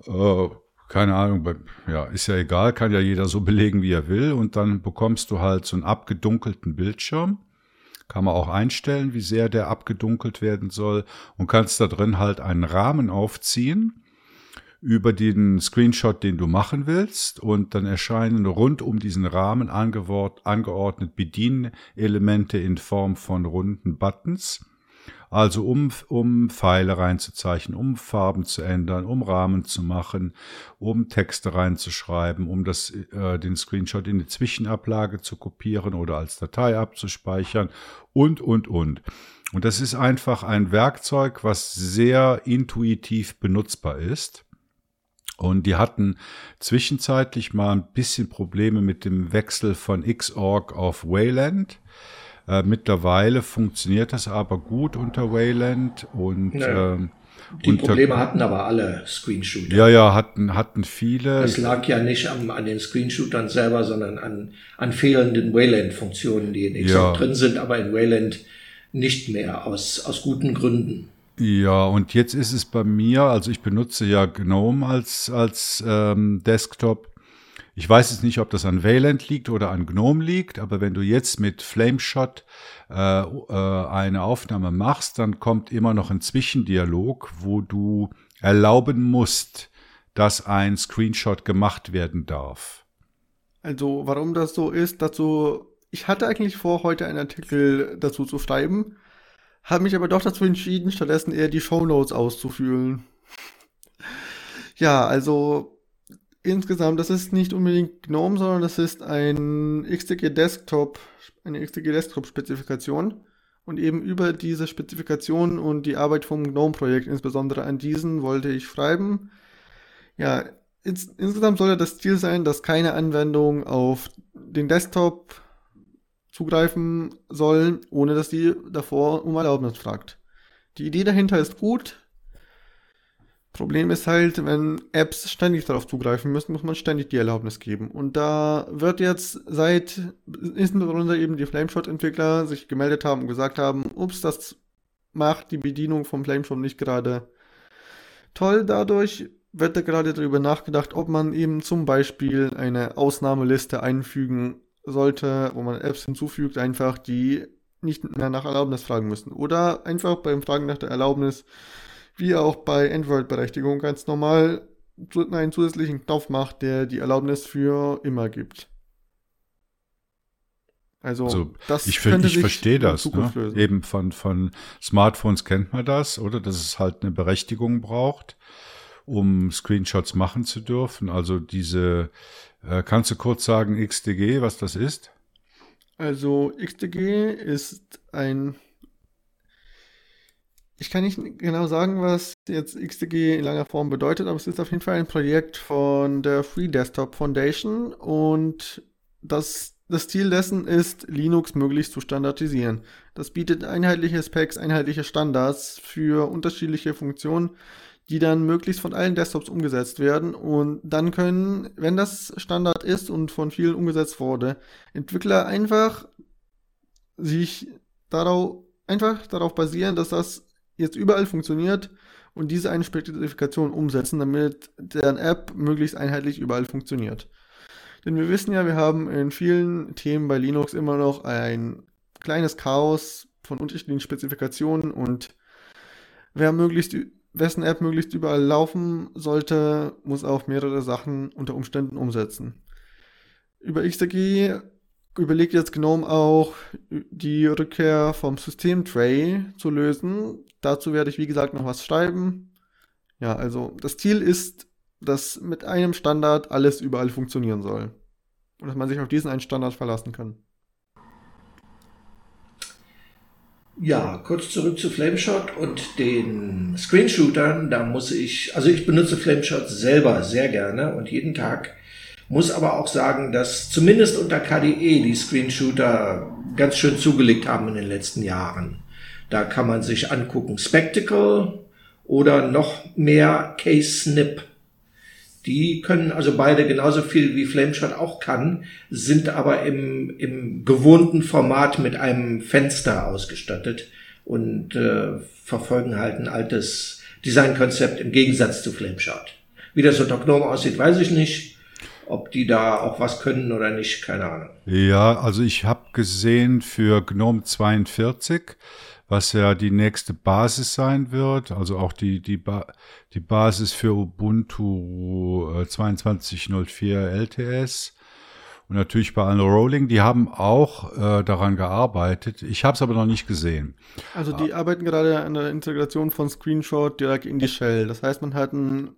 Äh, keine Ahnung, ja, ist ja egal, kann ja jeder so belegen, wie er will. Und dann bekommst du halt so einen abgedunkelten Bildschirm. Kann man auch einstellen, wie sehr der abgedunkelt werden soll. Und kannst da drin halt einen Rahmen aufziehen. Über den Screenshot, den du machen willst. Und dann erscheinen rund um diesen Rahmen angeordnet Bedienelemente in Form von runden Buttons. Also um, um Pfeile reinzuzeichnen, um Farben zu ändern, um Rahmen zu machen, um Texte reinzuschreiben, um das, äh, den Screenshot in die Zwischenablage zu kopieren oder als Datei abzuspeichern und, und, und. Und das ist einfach ein Werkzeug, was sehr intuitiv benutzbar ist. Und die hatten zwischenzeitlich mal ein bisschen Probleme mit dem Wechsel von Xorg auf Wayland. Äh, mittlerweile funktioniert das aber gut unter Wayland und ja. ähm, die Probleme hatten aber alle Screenshooter. Ja, ja, hatten, hatten viele. Es lag ja nicht am, an den Screenshootern selber, sondern an, an fehlenden Wayland-Funktionen, die in Xorg ja. drin sind, aber in Wayland nicht mehr aus, aus guten Gründen. Ja, und jetzt ist es bei mir, also ich benutze ja GNOME als, als ähm, Desktop. Ich weiß jetzt nicht, ob das an Wayland liegt oder an GNOME liegt, aber wenn du jetzt mit Flameshot äh, äh, eine Aufnahme machst, dann kommt immer noch ein Zwischendialog, wo du erlauben musst, dass ein Screenshot gemacht werden darf. Also warum das so ist, dazu, ich hatte eigentlich vor, heute einen Artikel dazu zu schreiben, habe mich aber doch dazu entschieden, stattdessen eher die Shownotes auszufühlen. ja, also insgesamt, das ist nicht unbedingt GNOME, sondern das ist ein XDG Desktop, eine XDG Desktop Spezifikation. Und eben über diese Spezifikation und die Arbeit vom GNOME-Projekt, insbesondere an diesen, wollte ich schreiben. Ja, ins, insgesamt sollte das Ziel sein, dass keine Anwendung auf den Desktop zugreifen sollen, ohne dass die davor um Erlaubnis fragt. Die Idee dahinter ist gut. Problem ist halt, wenn Apps ständig darauf zugreifen müssen, muss man ständig die Erlaubnis geben. Und da wird jetzt seit insbesondere eben die Flameshot-Entwickler sich gemeldet haben und gesagt haben, ups, das macht die Bedienung vom Flameshot nicht gerade toll. Dadurch wird da gerade darüber nachgedacht, ob man eben zum Beispiel eine Ausnahmeliste einfügen sollte, wo man Apps hinzufügt, einfach die nicht mehr nach Erlaubnis fragen müssen. Oder einfach beim Fragen nach der Erlaubnis, wie auch bei Android-Berechtigung, ganz normal einen zusätzlichen Knopf macht, der die Erlaubnis für immer gibt. Also, also das ich, ich verstehe das. Ne? Eben von, von Smartphones kennt man das, oder? Dass es halt eine Berechtigung braucht, um Screenshots machen zu dürfen. Also diese äh, kannst du kurz sagen, XDG, was das ist? Also XDG ist ein ich kann nicht genau sagen, was jetzt XDG in langer Form bedeutet, aber es ist auf jeden Fall ein Projekt von der Free Desktop Foundation und das, das Ziel dessen ist, Linux möglichst zu standardisieren. Das bietet einheitliche Specs, einheitliche Standards für unterschiedliche Funktionen, die dann möglichst von allen Desktops umgesetzt werden. Und dann können, wenn das Standard ist und von vielen umgesetzt wurde, Entwickler einfach sich darauf, einfach darauf basieren, dass das jetzt überall funktioniert und diese eine Spezifikation umsetzen, damit deren App möglichst einheitlich überall funktioniert. Denn wir wissen ja, wir haben in vielen Themen bei Linux immer noch ein kleines Chaos von unterschiedlichen Spezifikationen und wer möglichst wessen App möglichst überall laufen sollte, muss auch mehrere Sachen unter Umständen umsetzen. Über XDG überlegt jetzt GNOME auch, die Rückkehr vom System-Tray zu lösen. Dazu werde ich, wie gesagt, noch was schreiben. Ja, also das Ziel ist, dass mit einem Standard alles überall funktionieren soll. Und dass man sich auf diesen einen Standard verlassen kann. Ja, kurz zurück zu Flameshot und den Screenshootern. Da muss ich, also ich benutze Flameshot selber sehr gerne und jeden Tag. Muss aber auch sagen, dass zumindest unter KDE die Screenshooter ganz schön zugelegt haben in den letzten Jahren. Da kann man sich angucken Spectacle oder noch mehr K-Snip. Die können also beide genauso viel wie Flameshot auch kann, sind aber im, im gewohnten Format mit einem Fenster ausgestattet und äh, verfolgen halt ein altes Designkonzept im Gegensatz zu Flameshot. Wie das unter GNOME aussieht, weiß ich nicht. Ob die da auch was können oder nicht, keine Ahnung. Ja, also ich habe gesehen für GNOME 42 was ja die nächste Basis sein wird, also auch die, die, ba die Basis für Ubuntu 22.04 äh, LTS. Und natürlich bei Unrolling, die haben auch äh, daran gearbeitet. Ich habe es aber noch nicht gesehen. Also die ah. arbeiten gerade an der Integration von Screenshot direkt in die Shell. Das heißt, man hat einen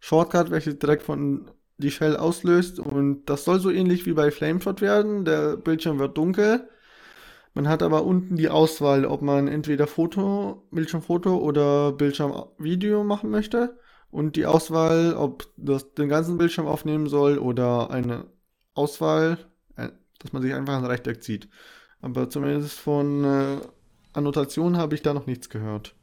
Shortcut, welches direkt von die Shell auslöst und das soll so ähnlich wie bei Flameshot werden. Der Bildschirm wird dunkel. Man hat aber unten die Auswahl, ob man entweder Foto, Bildschirmfoto oder Bildschirmvideo machen möchte und die Auswahl, ob das den ganzen Bildschirm aufnehmen soll oder eine Auswahl, äh, dass man sich einfach ein Rechteck zieht. Aber zumindest von äh, Annotationen habe ich da noch nichts gehört.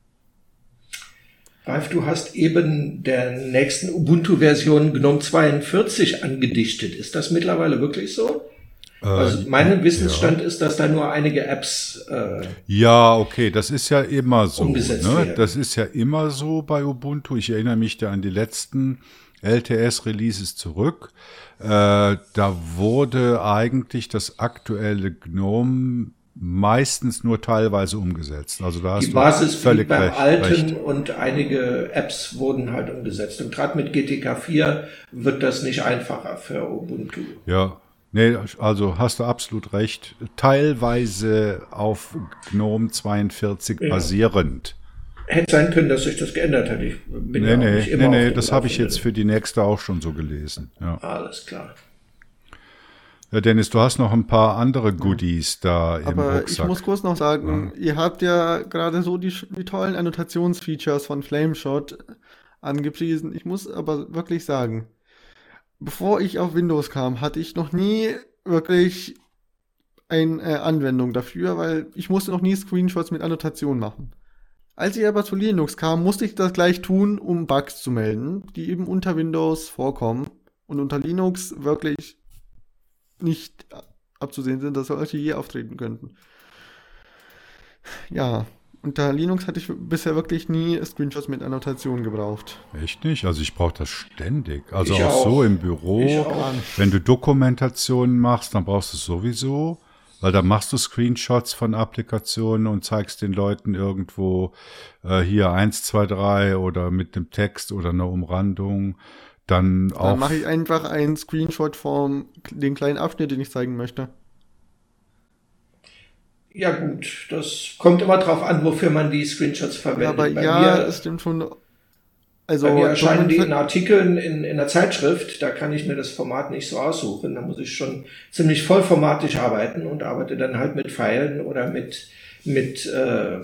Ralf, du hast eben der nächsten Ubuntu-Version GNOME 42 angedichtet. Ist das mittlerweile wirklich so? Äh, also mein Wissensstand ja. ist, dass da nur einige Apps. Äh, ja, okay, das ist ja immer so. Ne? Das ist ja immer so bei Ubuntu. Ich erinnere mich da an die letzten LTS-Releases zurück. Äh, da wurde eigentlich das aktuelle GNOME meistens nur teilweise umgesetzt. Also da hast die Basis du völlig beim recht, alten recht. und einige Apps wurden halt umgesetzt. Und gerade mit GTK 4 wird das nicht einfacher für Ubuntu. Ja, nee, also hast du absolut recht. Teilweise auf GNOME 42 ja. basierend. Hätte sein können, dass sich das geändert hat. Ich bin nee, ja nee, nee, nee, das habe ich jetzt für die nächste auch schon so gelesen. Ja. Alles klar. Ja, Dennis, du hast noch ein paar andere Goodies ja. da im Aber Rucksack. ich muss kurz noch sagen, ja. ihr habt ja gerade so die, die tollen Annotationsfeatures von Flameshot angepriesen. Ich muss aber wirklich sagen, bevor ich auf Windows kam, hatte ich noch nie wirklich eine äh, Anwendung dafür, weil ich musste noch nie Screenshots mit Annotation machen. Als ich aber zu Linux kam, musste ich das gleich tun, um Bugs zu melden, die eben unter Windows vorkommen und unter Linux wirklich nicht abzusehen sind, dass solche je auftreten könnten. Ja, unter Linux hatte ich bisher wirklich nie Screenshots mit Annotationen gebraucht. Echt nicht? Also ich brauche das ständig. Also auch, auch, so im Büro. Wenn du Dokumentationen machst, dann brauchst du es sowieso. Weil da machst du Screenshots von Applikationen und zeigst den Leuten irgendwo äh, hier eins, zwei, drei oder mit dem Text oder einer Umrandung. Dann, auch. Dann mache ich einfach einen Screenshot von den kleinen Abschnitt, den ich zeigen möchte. Ja gut, das kommt immer drauf an, wofür man die Screenshots verwendet. Ja, aber Bei ja, es stimmt schon. Also Bei mir erscheinen die in Artikeln in, in der Zeitschrift, da kann ich mir das Format nicht so aussuchen. Da muss ich schon ziemlich vollformatisch arbeiten und arbeite dann halt mit Pfeilen oder mit, mit äh,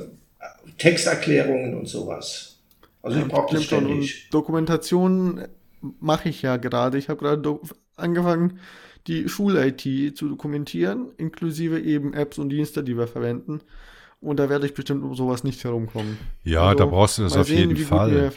Texterklärungen und sowas. Also ich brauche das ständig. Dokumentation mache ich ja gerade. Ich habe gerade angefangen, die Schul-IT zu dokumentieren, inklusive eben Apps und Dienste, die wir verwenden. Und da werde ich bestimmt um sowas nicht herumkommen. Ja, also, da brauchst du das auf sehen, jeden Fall.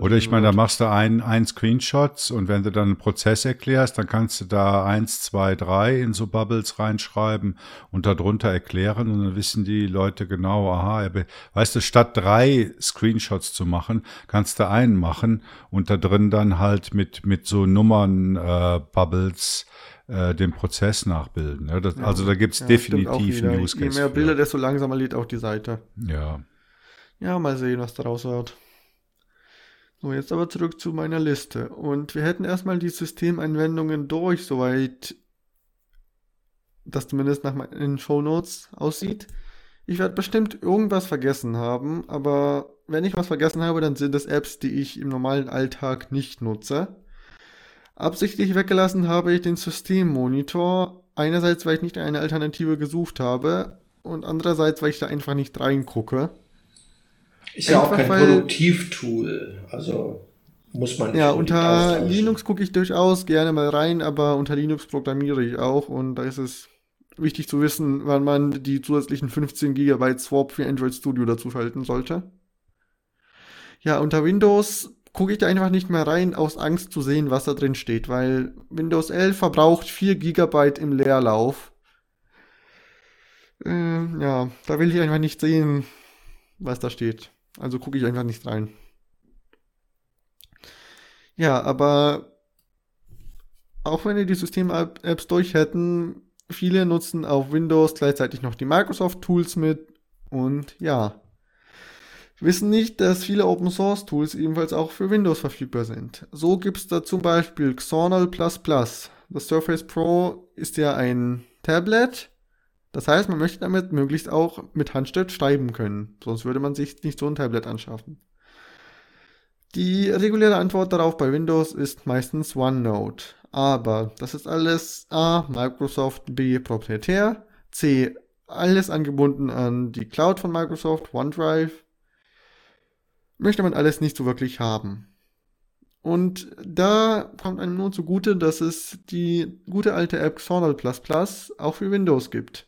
Oder ich meine, da machst du ein, ein Screenshots und wenn du dann einen Prozess erklärst, dann kannst du da eins, zwei, drei in so Bubbles reinschreiben und darunter erklären und dann wissen die Leute genau, aha, weißt du, statt drei Screenshots zu machen, kannst du einen machen und da drin dann halt mit, mit so Nummern äh, Bubbles äh, den Prozess nachbilden. Ne? Das, ja, also da gibt's ja, definitiv einen Use Case. Je mehr Bilder, desto langsamer lädt auch die Seite. Ja. Ja, mal sehen, was daraus wird. So, jetzt aber zurück zu meiner Liste. Und wir hätten erstmal die Systemeinwendungen durch, soweit das zumindest nach meinen Show Notes aussieht. Ich werde bestimmt irgendwas vergessen haben, aber wenn ich was vergessen habe, dann sind es Apps, die ich im normalen Alltag nicht nutze. Absichtlich weggelassen habe ich den Systemmonitor. Einerseits, weil ich nicht eine Alternative gesucht habe und andererseits, weil ich da einfach nicht reingucke. Ist ja auch kein weil, Produktivtool, also muss man nicht. Ja, unter Linux gucke ich durchaus gerne mal rein, aber unter Linux programmiere ich auch und da ist es wichtig zu wissen, wann man die zusätzlichen 15 GB Swap für Android Studio dazu schalten sollte. Ja, unter Windows gucke ich da einfach nicht mehr rein, aus Angst zu sehen, was da drin steht, weil Windows 11 verbraucht 4 GB im Leerlauf. Äh, ja, da will ich einfach nicht sehen, was da steht. Also gucke ich einfach nicht rein. Ja, aber auch wenn wir die System-Apps durch hätten, viele nutzen auf Windows gleichzeitig noch die Microsoft-Tools mit Und ja, wissen nicht, dass viele Open Source Tools ebenfalls auch für Windows verfügbar sind. So gibt es da zum Beispiel Xornal++. Das Surface Pro ist ja ein Tablet. Das heißt, man möchte damit möglichst auch mit Handschrift schreiben können. Sonst würde man sich nicht so ein Tablet anschaffen. Die reguläre Antwort darauf bei Windows ist meistens OneNote. Aber das ist alles A, Microsoft, B, proprietär, C, alles angebunden an die Cloud von Microsoft, OneDrive. Möchte man alles nicht so wirklich haben. Und da kommt einem nur zugute, dass es die gute alte App Xornal++ auch für Windows gibt.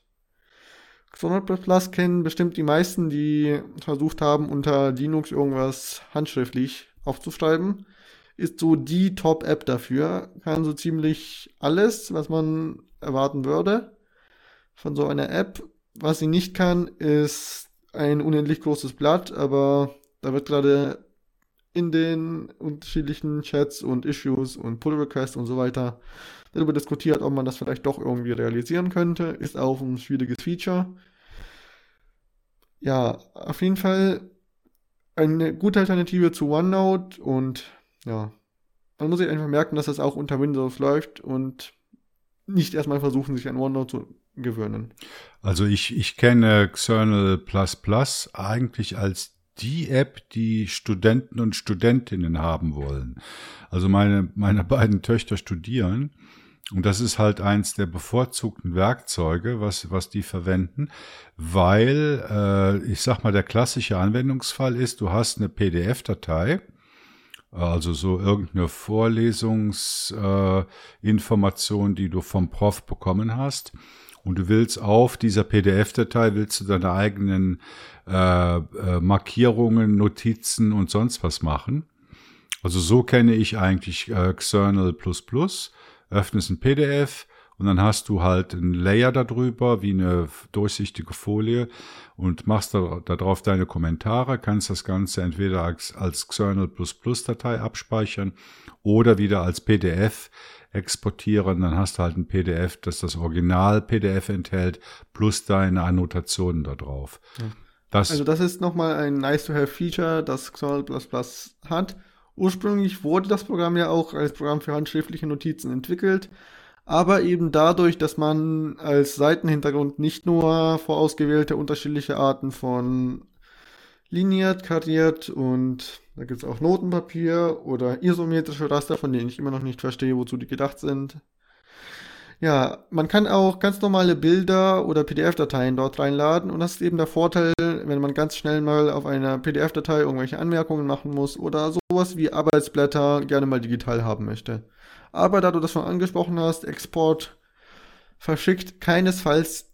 Xornal++ kennen bestimmt die meisten, die versucht haben, unter Linux irgendwas handschriftlich aufzuschreiben. Ist so die Top-App dafür. Kann so ziemlich alles, was man erwarten würde von so einer App. Was sie nicht kann, ist ein unendlich großes Blatt, aber da wird gerade in den unterschiedlichen Chats und Issues und Pull Requests und so weiter darüber diskutiert, ob man das vielleicht doch irgendwie realisieren könnte. Ist auch ein schwieriges Feature. Ja, auf jeden Fall eine gute Alternative zu OneNote und ja, man muss sich einfach merken, dass das auch unter Windows läuft und nicht erstmal versuchen, sich an OneNote zu gewöhnen. Also ich, ich kenne Xernal eigentlich als die App, die Studenten und Studentinnen haben wollen. Also meine, meine beiden Töchter studieren und das ist halt eins der bevorzugten Werkzeuge, was, was die verwenden, weil, äh, ich sag mal, der klassische Anwendungsfall ist, du hast eine PDF-Datei, also so irgendeine Vorlesungsinformation, äh, die du vom Prof bekommen hast. Und du willst auf dieser PDF-Datei, willst du deine eigenen äh, äh, Markierungen, Notizen und sonst was machen. Also so kenne ich eigentlich äh, Xernal++ öffnest ein PDF und dann hast du halt einen Layer darüber, wie eine durchsichtige Folie und machst da, da drauf deine Kommentare, kannst das Ganze entweder als, als Xernal++-Datei abspeichern oder wieder als PDF exportieren, dann hast du halt ein PDF, das das Original-PDF enthält, plus deine Annotationen da drauf. Ja. Das also das ist nochmal ein nice-to-have-Feature, das Xernal++ hat. Ursprünglich wurde das Programm ja auch als Programm für handschriftliche Notizen entwickelt, aber eben dadurch, dass man als Seitenhintergrund nicht nur vorausgewählte unterschiedliche Arten von liniert, kariert und da gibt es auch Notenpapier oder isometrische Raster, von denen ich immer noch nicht verstehe, wozu die gedacht sind. Ja, man kann auch ganz normale Bilder oder PDF-Dateien dort reinladen und das ist eben der Vorteil, wenn man ganz schnell mal auf einer PDF-Datei irgendwelche Anmerkungen machen muss oder sowas wie Arbeitsblätter gerne mal digital haben möchte. Aber da du das schon angesprochen hast, Export verschickt keinesfalls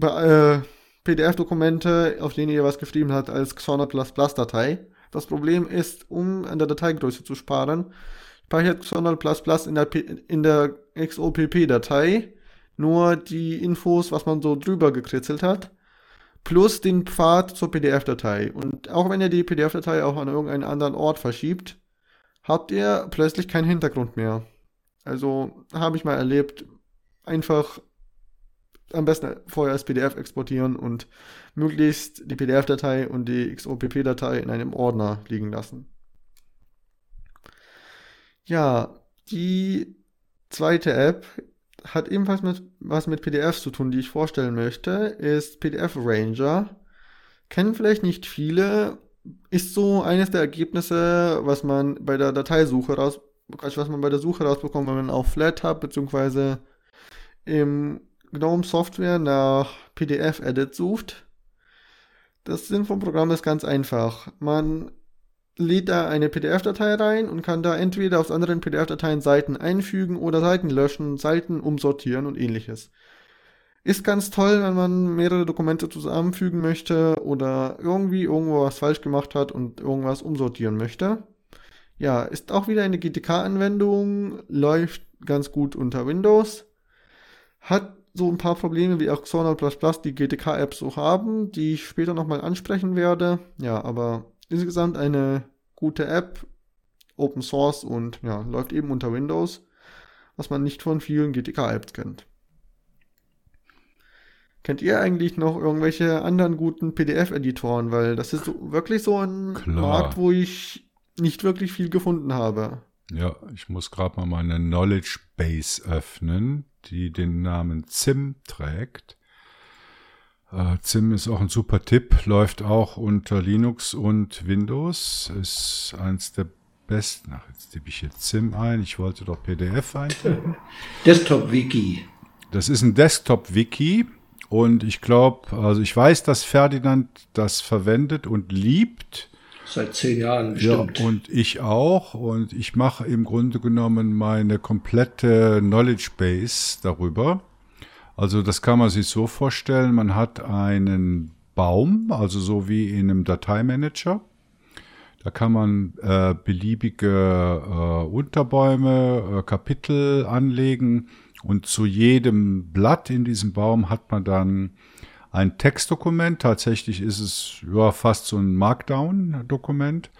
äh, PDF-Dokumente, auf denen ihr was geschrieben habt, als Xornal++-Datei. Das Problem ist, um an der Dateigröße zu sparen, speichert Xornal++ in der, in der XOPP-Datei nur die Infos, was man so drüber gekritzelt hat, plus den Pfad zur PDF-Datei. Und auch wenn ihr die PDF-Datei auch an irgendeinen anderen Ort verschiebt, habt ihr plötzlich keinen Hintergrund mehr. Also habe ich mal erlebt, einfach am besten vorher als PDF exportieren und möglichst die PDF-Datei und die XOPP-Datei in einem Ordner liegen lassen. Ja, die zweite App hat ebenfalls mit, was mit PDFs zu tun, die ich vorstellen möchte, ist PDF Ranger. Kennen vielleicht nicht viele, ist so eines der Ergebnisse, was man bei der Dateisuche raus, was man bei der Suche rausbekommt, wenn man auf FlatHub bzw. im GNOME Software nach PDF Edit sucht. Das Sinn vom Programm ist ganz einfach. Man lädt da eine PDF-Datei rein und kann da entweder aus anderen PDF-Dateien Seiten einfügen oder Seiten löschen, Seiten umsortieren und ähnliches. Ist ganz toll, wenn man mehrere Dokumente zusammenfügen möchte oder irgendwie irgendwo was falsch gemacht hat und irgendwas umsortieren möchte. Ja, ist auch wieder eine GTK-Anwendung, läuft ganz gut unter Windows, hat so ein paar Probleme wie auch Xornal++ die GTK-Apps so haben, die ich später nochmal ansprechen werde. Ja, aber insgesamt eine gute App, Open Source und ja, läuft eben unter Windows, was man nicht von vielen GTK-Apps kennt. Kennt ihr eigentlich noch irgendwelche anderen guten PDF-Editoren? Weil das ist so, wirklich so ein Klar. Markt, wo ich nicht wirklich viel gefunden habe. Ja, ich muss gerade mal meine Knowledge Base öffnen, die den Namen ZIM trägt. Äh, ZIM ist auch ein super Tipp, läuft auch unter Linux und Windows, ist eins der besten. Ach, jetzt tippe ich hier ZIM ein. Ich wollte doch PDF eintippen. Desktop-Wiki. Das ist ein Desktop-Wiki und ich glaube, also ich weiß, dass Ferdinand das verwendet und liebt. Seit zehn Jahren Ja, bestimmt. und ich auch. Und ich mache im Grunde genommen meine komplette Knowledge Base darüber. Also das kann man sich so vorstellen, man hat einen Baum, also so wie in einem Dateimanager. Da kann man äh, beliebige äh, Unterbäume, äh, Kapitel anlegen und zu jedem Blatt in diesem Baum hat man dann ein Textdokument. Tatsächlich ist es ja fast so ein Markdown-Dokument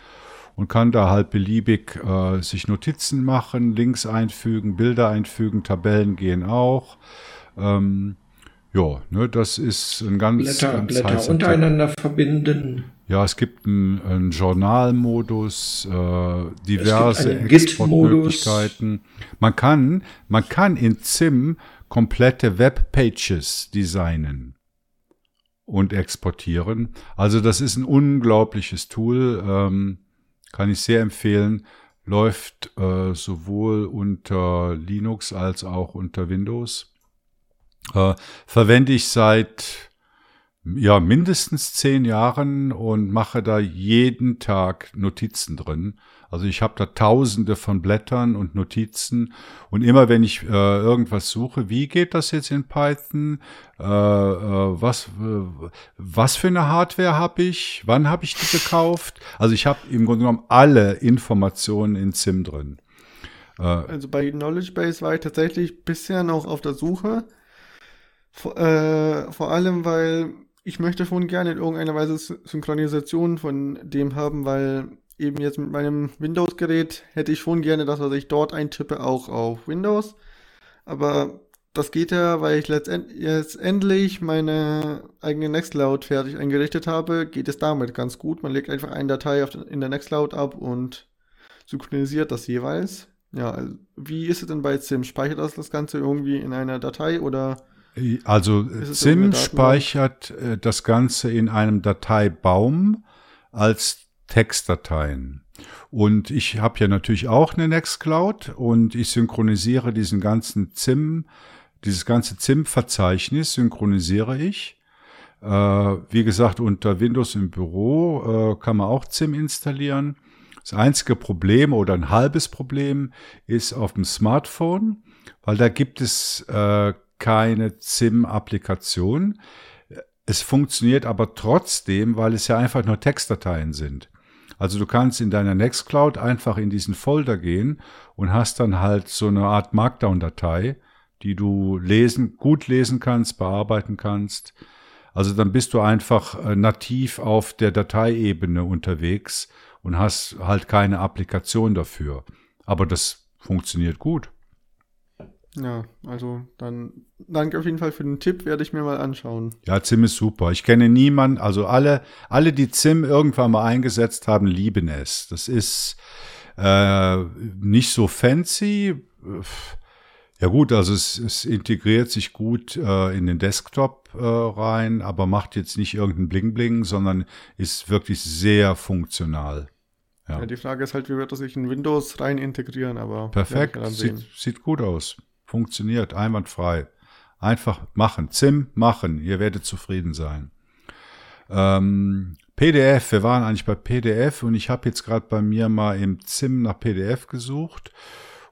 und kann da halt beliebig äh, sich Notizen machen, Links einfügen, Bilder einfügen, Tabellen gehen auch. Ähm, ja, ne, das ist ein ganz, Blätter, ganz Blätter heißer Tipp. untereinander verbinden. Ja, es gibt einen, einen Journalmodus, äh, diverse. Exportmöglichkeiten. Man kann, man kann in ZIM komplette Webpages designen und exportieren. Also das ist ein unglaubliches Tool, ähm, kann ich sehr empfehlen. Läuft äh, sowohl unter Linux als auch unter Windows. Äh, verwende ich seit ja, mindestens zehn Jahren und mache da jeden Tag Notizen drin. Also ich habe da tausende von Blättern und Notizen und immer wenn ich äh, irgendwas suche, wie geht das jetzt in Python? Äh, äh, was, äh, was für eine Hardware habe ich? Wann habe ich die gekauft? Also ich habe im Grunde genommen alle Informationen in ZIM drin. Also bei Knowledge Base war ich tatsächlich bisher noch auf der Suche. Vor, äh, vor allem, weil ich möchte schon gerne in irgendeiner Weise Sy- Synchronisation von dem haben, weil eben jetzt mit meinem Windows-Gerät hätte ich schon gerne das, was ich dort eintippe, auch auf Windows. Aber das geht ja, weil ich letztend jetzt endlich meine eigene Nextcloud fertig eingerichtet habe, geht es damit ganz gut. Man legt einfach eine Datei in der Nextcloud ab und synchronisiert das jeweils. Ja, also wie ist es denn bei ZIM? Speichert das das Ganze irgendwie in einer Datei oder? Also es ZIM irgendeine Datenbank? speichert äh, das Ganze in einem Dateibaum als Textdateien. Und ich habe ja natürlich auch eine Nextcloud und ich synchronisiere diesen ganzen ZIM, dieses ganze ZIM-Verzeichnis synchronisiere ich. Äh, wie gesagt, unter Windows im Büro äh, kann man auch ZIM installieren. Das einzige Problem oder ein halbes Problem ist auf dem Smartphone, weil da gibt es äh, keine ZIM-Applikation. Es funktioniert aber trotzdem, weil es ja einfach nur Textdateien sind. Also du kannst in deiner Nextcloud einfach in diesen Folder gehen und hast dann halt so eine Art Markdown-Datei, die du lesen, gut lesen kannst, bearbeiten kannst. Also dann bist du einfach äh, nativ auf der Dateiebene unterwegs und hast halt keine Applikation dafür. Aber das funktioniert gut. Ja, also dann danke auf jeden Fall für den Tipp, werde ich mir mal anschauen. Ja, ZIM ist super. Ich kenne niemanden, also alle, alle, die ZIM irgendwann mal eingesetzt haben, lieben es. Das ist äh, nicht so fancy. Ja gut, also es, es integriert sich gut äh, in den Desktop äh, rein, aber macht jetzt nicht irgendein Bling-Bling, sondern ist wirklich sehr funktional. Ja. Ja, die Frage ist halt, wie wird das sich in Windows rein integrieren, aber Perfekt, sieht, sieht gut aus. Funktioniert, einwandfrei. Einfach machen, ZIM machen, ihr werdet zufrieden sein. Ähm, PDF, wir waren eigentlich bei PDF und ich habe jetzt gerade bei mir mal im ZIM nach PDF gesucht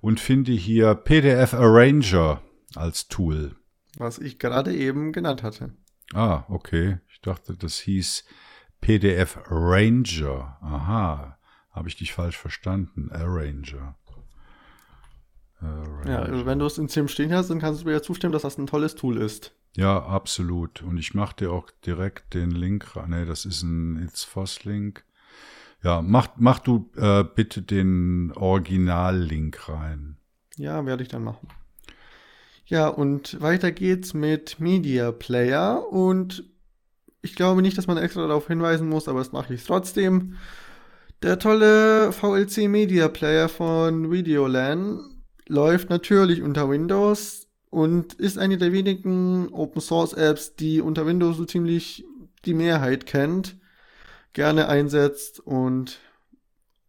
und finde hier PDF Arranger als Tool. Was ich gerade eben genannt hatte. Ah, okay. Ich dachte, das hieß PDF Ranger. Aha, habe ich dich falsch verstanden. Arranger. Ja, also wenn du es in ZIM stehen hast, dann kannst du mir ja zustimmen, dass das ein tolles Tool ist. Ja, absolut. Und ich mache dir auch direkt den Link rein. Nee, das ist ein It's Foss Link. Ja, mach, mach du äh, bitte den Original-Link rein. Ja, werde ich dann machen. Ja, und weiter geht's mit Media Player und ich glaube nicht, dass man extra darauf hinweisen muss, aber das mache ich trotzdem. Der tolle VLC Media Player von Videolan läuft natürlich unter Windows und ist eine der wenigen Open Source Apps, die unter Windows so ziemlich die Mehrheit kennt, gerne einsetzt und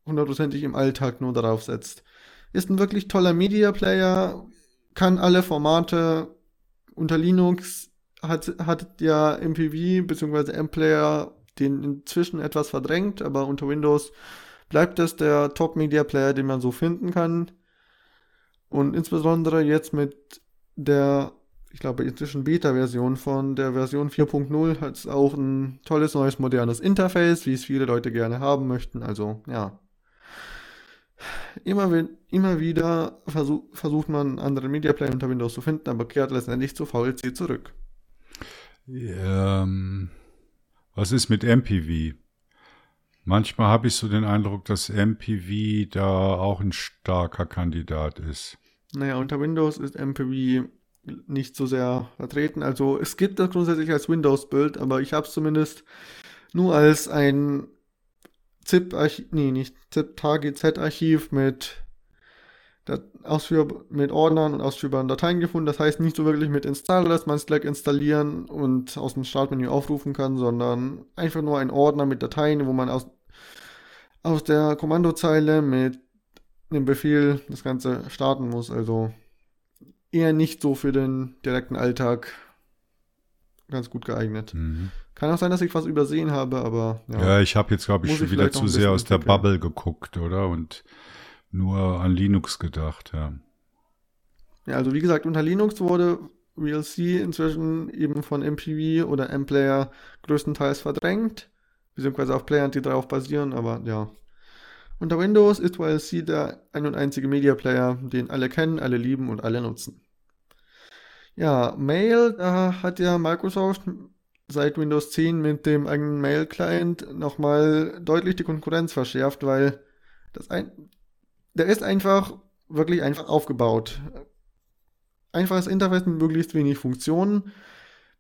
hundertprozentig im Alltag nur darauf setzt. Ist ein wirklich toller Media Player, kann alle Formate unter Linux hat, hat ja MPV bzw. M-Player den inzwischen etwas verdrängt, aber unter Windows bleibt es der Top-Media-Player, den man so finden kann. Und insbesondere jetzt mit der, ich glaube, inzwischen Beta-Version von der Version 4.0 hat es auch ein tolles, neues, modernes Interface, wie es viele Leute gerne haben möchten. Also, ja. Immer, immer wieder versuch, versucht man, andere Media Player unter Windows zu finden, aber kehrt letztendlich zu VLC zurück. Ähm, was ist mit MPV? Manchmal habe ich so den Eindruck, dass MPV da auch ein starker Kandidat ist. Naja, unter Windows ist MPV nicht so sehr vertreten. Also es gibt das grundsätzlich als Windows-Bild, aber ich habe es zumindest nur als ein ZIP-Archiv, nee, nicht ZIP-TGZ-Archiv mit mit Ordnern und ausführbaren Dateien gefunden. Das heißt nicht so wirklich mit Installer, dass man gleich installieren und aus dem Startmenü aufrufen kann, sondern einfach nur ein Ordner mit Dateien, wo man aus, aus der Kommandozeile mit dem Befehl das Ganze starten muss. Also eher nicht so für den direkten Alltag ganz gut geeignet. Mhm. Kann auch sein, dass ich was übersehen habe, aber ja. Ja, ich habe jetzt, glaube ich, schon wieder zu sehr aus der Bubble geguckt, oder? Und nur an Linux gedacht, ja. Ja, also wie gesagt, unter Linux wurde VLC inzwischen eben von MPV oder M-Player größtenteils verdrängt, beziehungsweise auf Playern, die darauf basieren, aber ja. Unter Windows ist VLC der ein und einzige Media Player, den alle kennen, alle lieben und alle nutzen. Ja, Mail, da hat ja Microsoft seit Windows 10 mit dem eigenen Mail-Client nochmal deutlich die Konkurrenz verschärft, weil das ein, der ist einfach wirklich einfach aufgebaut. Einfaches Interface mit möglichst wenig Funktionen,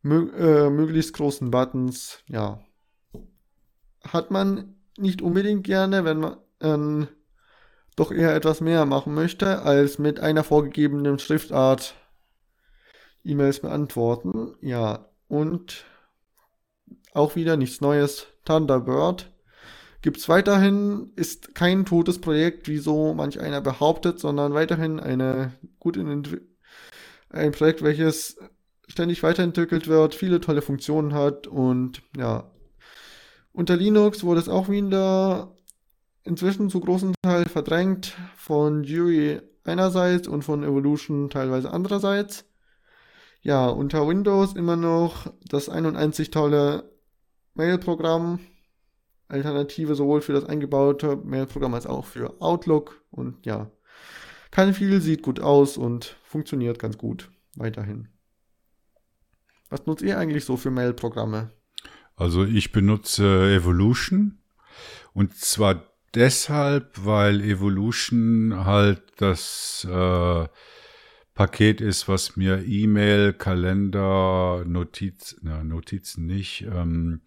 mö äh, möglichst großen Buttons, ja. Hat man nicht unbedingt gerne, wenn man äh, doch eher etwas mehr machen möchte, als mit einer vorgegebenen Schriftart E-Mails beantworten. Ja, und auch wieder nichts Neues. Thunderbird gibt es weiterhin, ist kein totes Projekt, wie so manch einer behauptet, sondern weiterhin eine gut in ein Projekt, welches ständig weiterentwickelt wird, viele tolle Funktionen hat und ja. Unter Linux wurde es auch wieder inzwischen zu großen Teil verdrängt von Jury einerseits und von Evolution teilweise andererseits. Ja, unter Windows immer noch das 91 tolle Mail-Programm, Alternative sowohl für das eingebaute Mail-Programm als auch für Outlook. Und ja, kann viel, sieht gut aus und funktioniert ganz gut weiterhin. Was nutzt ihr eigentlich so für Mail-Programme? Also ich benutze Evolution und zwar deshalb, weil Evolution halt das äh, Paket ist, was mir E-Mail, Kalender, Notiz, na, Notizen nicht, ähm,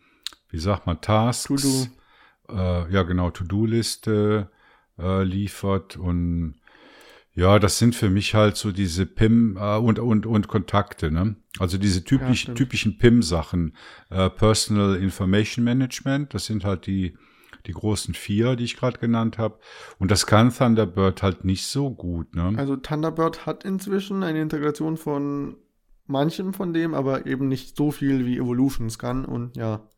wie sagt man, Tasks, äh, ja genau, To-Do-Liste äh, liefert und ja, das sind für mich halt so diese PIM äh, und, und, und Kontakte, ne? Also diese typisch, ja, typischen PIM-Sachen. Äh, Personal Information Management, das sind halt die, die großen vier, die ich gerade genannt habe. Und das kann Thunderbird halt nicht so gut, ne? Also Thunderbird hat inzwischen eine Integration von manchem von dem, aber eben nicht so viel wie Evolutions kann. Und ja,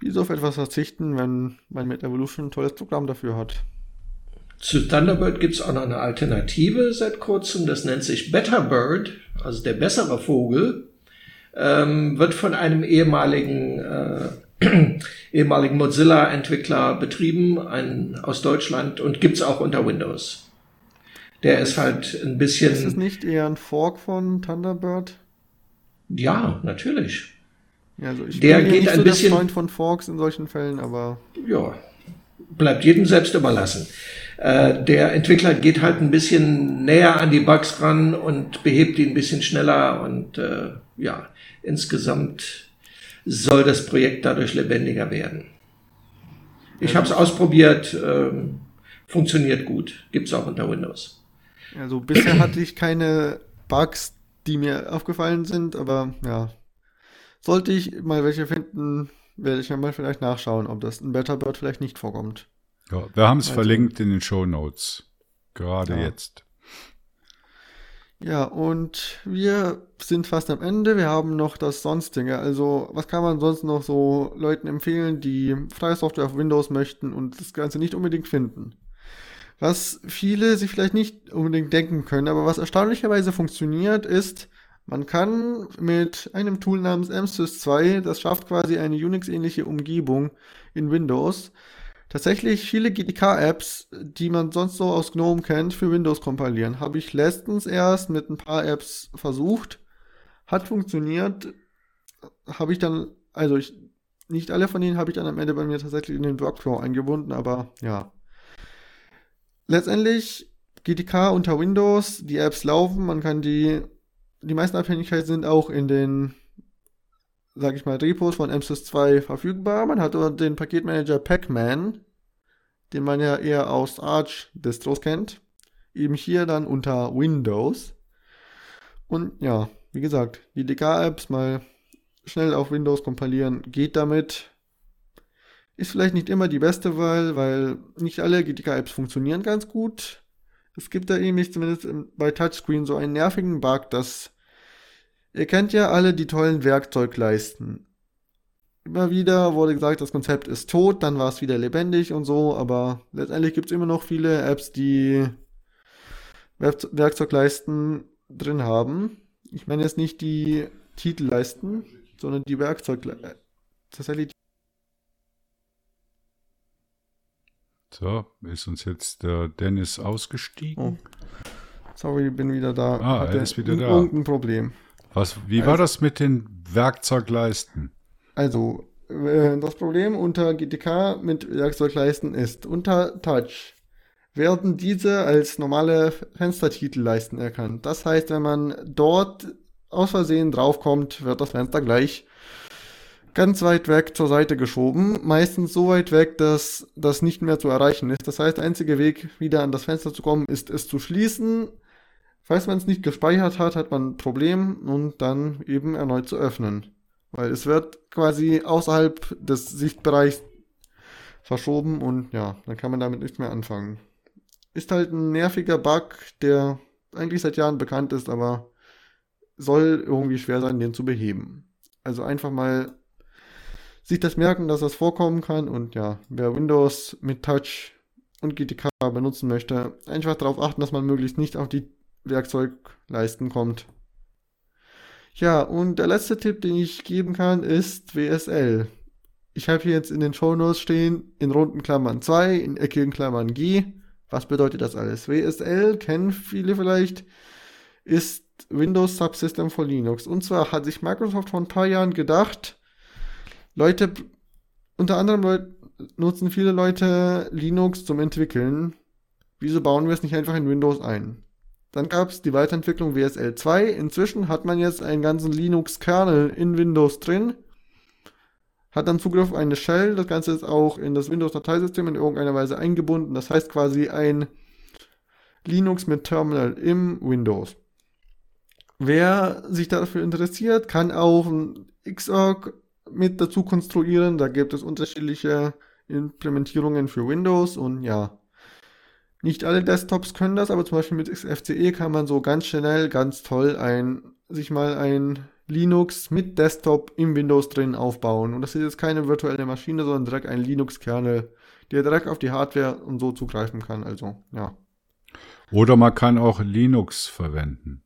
wieso auf etwas verzichten, wenn man mit Evolution ein tolles Programm dafür hat? Zu Thunderbird gibt es auch noch eine Alternative seit kurzem, das nennt sich Betterbird, also der bessere Vogel, ähm, wird von einem ehemaligen, äh, ehemaligen Mozilla-Entwickler betrieben, ein, aus Deutschland und gibt's auch unter Windows. Der ist halt ein bisschen. Ist es nicht eher ein Fork von Thunderbird? Ja, natürlich. Ja, also ich der bin geht nicht ein so bisschen der Freund von Forks in solchen Fällen, aber ja, bleibt jedem selbst überlassen. Äh, der Entwickler geht halt ein bisschen näher an die Bugs ran und behebt die ein bisschen schneller und äh, ja, insgesamt soll das Projekt dadurch lebendiger werden. Ich habe es ausprobiert, ähm, funktioniert gut, gibt's auch unter Windows. Also bisher hatte ich keine Bugs, die mir aufgefallen sind, aber ja, sollte ich mal welche finden, werde ich ja mal vielleicht nachschauen, ob das in Betterbird vielleicht nicht vorkommt. Ja, wir haben es also, verlinkt in den Show Notes. Gerade ja. jetzt. Ja, und wir sind fast am Ende. Wir haben noch das Sonstige. Also, was kann man sonst noch so Leuten empfehlen, die freie Software auf Windows möchten und das Ganze nicht unbedingt finden? Was viele sich vielleicht nicht unbedingt denken können, aber was erstaunlicherweise funktioniert, ist, man kann mit einem Tool namens MSys2, das schafft quasi eine Unix-ähnliche Umgebung in Windows, tatsächlich viele GTK-Apps, die man sonst so aus GNOME kennt, für Windows kompilieren. Habe ich letztens erst mit ein paar Apps versucht. Hat funktioniert. Habe ich dann, also ich, nicht alle von denen habe ich dann am Ende bei mir tatsächlich in den Workflow eingebunden, aber ja. Letztendlich GTK unter Windows, die Apps laufen, man kann die die meisten Abhängigkeiten sind auch in den, sag ich mal, Repos von MSys2 verfügbar. Man hat den Paketmanager Pacman, den man ja eher aus Arch-Distros kennt. Eben hier dann unter Windows. Und ja, wie gesagt, die DK-Apps mal schnell auf Windows kompilieren geht damit. Ist vielleicht nicht immer die beste Wahl, weil nicht alle GTK-Apps funktionieren ganz gut. Es gibt da nämlich zumindest bei Touchscreen so einen nervigen Bug, dass ihr kennt ja alle die tollen Werkzeugleisten. Immer wieder wurde gesagt, das Konzept ist tot, dann war es wieder lebendig und so, aber letztendlich gibt es immer noch viele Apps, die Werkzeugleisten drin haben. Ich meine jetzt nicht die Titelleisten, sondern die Werkzeugleisten. Tatsächlich So, ist uns jetzt der Dennis ausgestiegen? Oh. Sorry, bin wieder da. Ah, er ist wieder da. Irgendein Problem. Was, wie also, war das mit den Werkzeugleisten? Also, äh, das Problem unter GTK mit Werkzeugleisten ist, unter Touch werden diese als normale Fenstertitelleisten erkannt. Das heißt, wenn man dort aus Versehen draufkommt, wird das Fenster gleich ganz weit weg zur Seite geschoben, meistens so weit weg, dass das nicht mehr zu erreichen ist. Das heißt, der einzige Weg, wieder an das Fenster zu kommen, ist es zu schließen. Falls man es nicht gespeichert hat, hat man ein Problem und dann eben erneut zu öffnen. Weil es wird quasi außerhalb des Sichtbereichs verschoben und ja, dann kann man damit nicht mehr anfangen. Ist halt ein nerviger Bug, der eigentlich seit Jahren bekannt ist, aber soll irgendwie schwer sein, den zu beheben. Also einfach mal sich das merken, dass das vorkommen kann. Und ja, wer Windows mit Touch und GTK benutzen möchte, einfach darauf achten, dass man möglichst nicht auf die Werkzeugleisten kommt. Ja, und der letzte Tipp, den ich geben kann, ist WSL. Ich habe hier jetzt in den Show Notes stehen, in runden Klammern 2, in eckigen Klammern G. Was bedeutet das alles? WSL kennen viele vielleicht, ist Windows Subsystem for Linux. Und zwar hat sich Microsoft vor ein paar Jahren gedacht, Leute, unter anderem Leute, nutzen viele Leute Linux zum Entwickeln. Wieso bauen wir es nicht einfach in Windows ein? Dann gab es die Weiterentwicklung WSL 2. Inzwischen hat man jetzt einen ganzen Linux-Kernel in Windows drin. Hat dann Zugriff auf eine Shell. Das Ganze ist auch in das Windows-Dateisystem in irgendeiner Weise eingebunden. Das heißt quasi ein Linux mit Terminal im Windows. Wer sich dafür interessiert, kann auch ein Xorg mit dazu konstruieren. Da gibt es unterschiedliche Implementierungen für Windows und ja, nicht alle Desktops können das, aber zum Beispiel mit XFCE kann man so ganz schnell, ganz toll ein, sich mal ein Linux mit Desktop im Windows drin aufbauen. Und das ist jetzt keine virtuelle Maschine, sondern direkt ein Linux-Kernel, der direkt auf die Hardware und so zugreifen kann. Also, ja. Oder man kann auch Linux verwenden.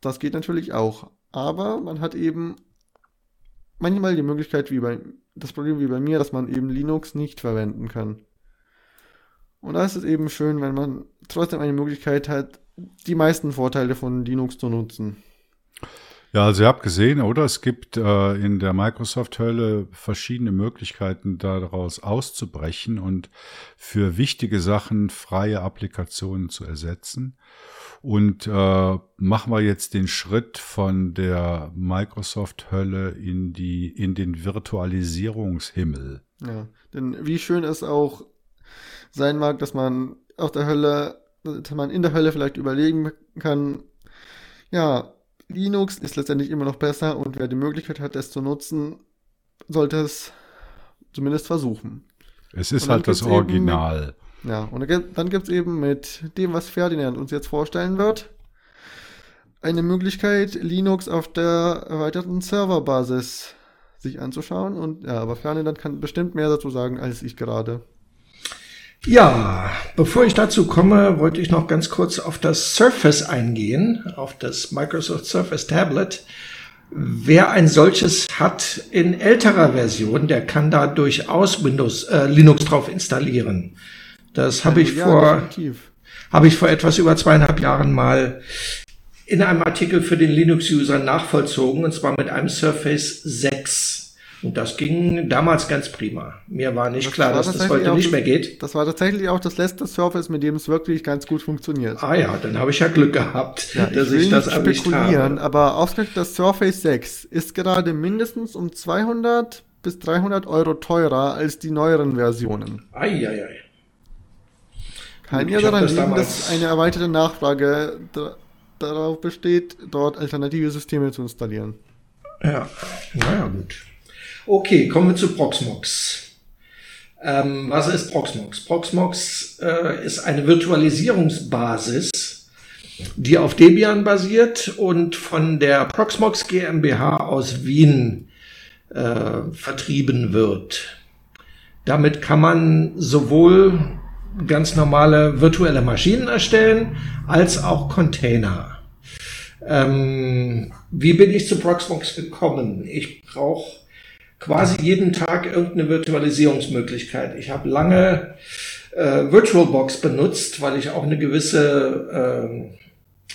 Das geht natürlich auch. Aber man hat eben manchmal die Möglichkeit, wie bei, das Problem wie bei mir, dass man eben Linux nicht verwenden kann. Und da ist es eben schön, wenn man trotzdem eine Möglichkeit hat, die meisten Vorteile von Linux zu nutzen. Ja, also ihr habt gesehen, oder? Es gibt äh, in der Microsoft-Hölle verschiedene Möglichkeiten, daraus auszubrechen und für wichtige Sachen freie Applikationen zu ersetzen. Und äh, machen wir jetzt den Schritt von der Microsoft-Hölle in die in den Virtualisierungshimmel. Ja, denn wie schön es auch sein mag, dass man auf der Hölle, dass man in der Hölle vielleicht überlegen kann, ja, Linux ist letztendlich immer noch besser und wer die Möglichkeit hat, es zu nutzen, sollte es zumindest versuchen. Es ist halt das Original. Mit, ja, und dann gibt es eben mit dem, was Ferdinand uns jetzt vorstellen wird, eine Möglichkeit, Linux auf der erweiterten Serverbasis sich anzuschauen. Und ja, aber Ferdinand kann bestimmt mehr dazu sagen als ich gerade. Ja, bevor ich dazu komme, wollte ich noch ganz kurz auf das Surface eingehen, auf das Microsoft Surface Tablet. Wer ein solches hat in älterer Version, der kann da durchaus Windows, äh, Linux drauf installieren. Das habe ich ja, vor, habe ich vor etwas über zweieinhalb Jahren mal in einem Artikel für den Linux-User nachvollzogen, und zwar mit einem Surface 6. Und das ging damals ganz prima. Mir war nicht das klar, war dass das heute nicht mehr geht. Das war tatsächlich auch das letzte Surface, mit dem es wirklich ganz gut funktioniert. Ah ja, dann habe ich ja Glück gehabt, ja, dass ich, ich das spekulieren, habe. aber ausgerechnet das Surface 6 ist gerade mindestens um 200 bis 300 Euro teurer als die neueren Versionen. Eieiei. Ei, ei. Kann ja daran liegen, dass eine erweiterte Nachfrage darauf besteht, dort alternative Systeme zu installieren. Ja, naja, gut. Okay, kommen wir zu Proxmox. Ähm, was ist Proxmox? Proxmox äh, ist eine Virtualisierungsbasis, die auf Debian basiert und von der Proxmox GmbH aus Wien äh, vertrieben wird. Damit kann man sowohl ganz normale virtuelle Maschinen erstellen als auch Container. Ähm, wie bin ich zu Proxmox gekommen? Ich brauche quasi jeden Tag irgendeine Virtualisierungsmöglichkeit. Ich habe lange äh, VirtualBox benutzt, weil ich auch eine gewisse,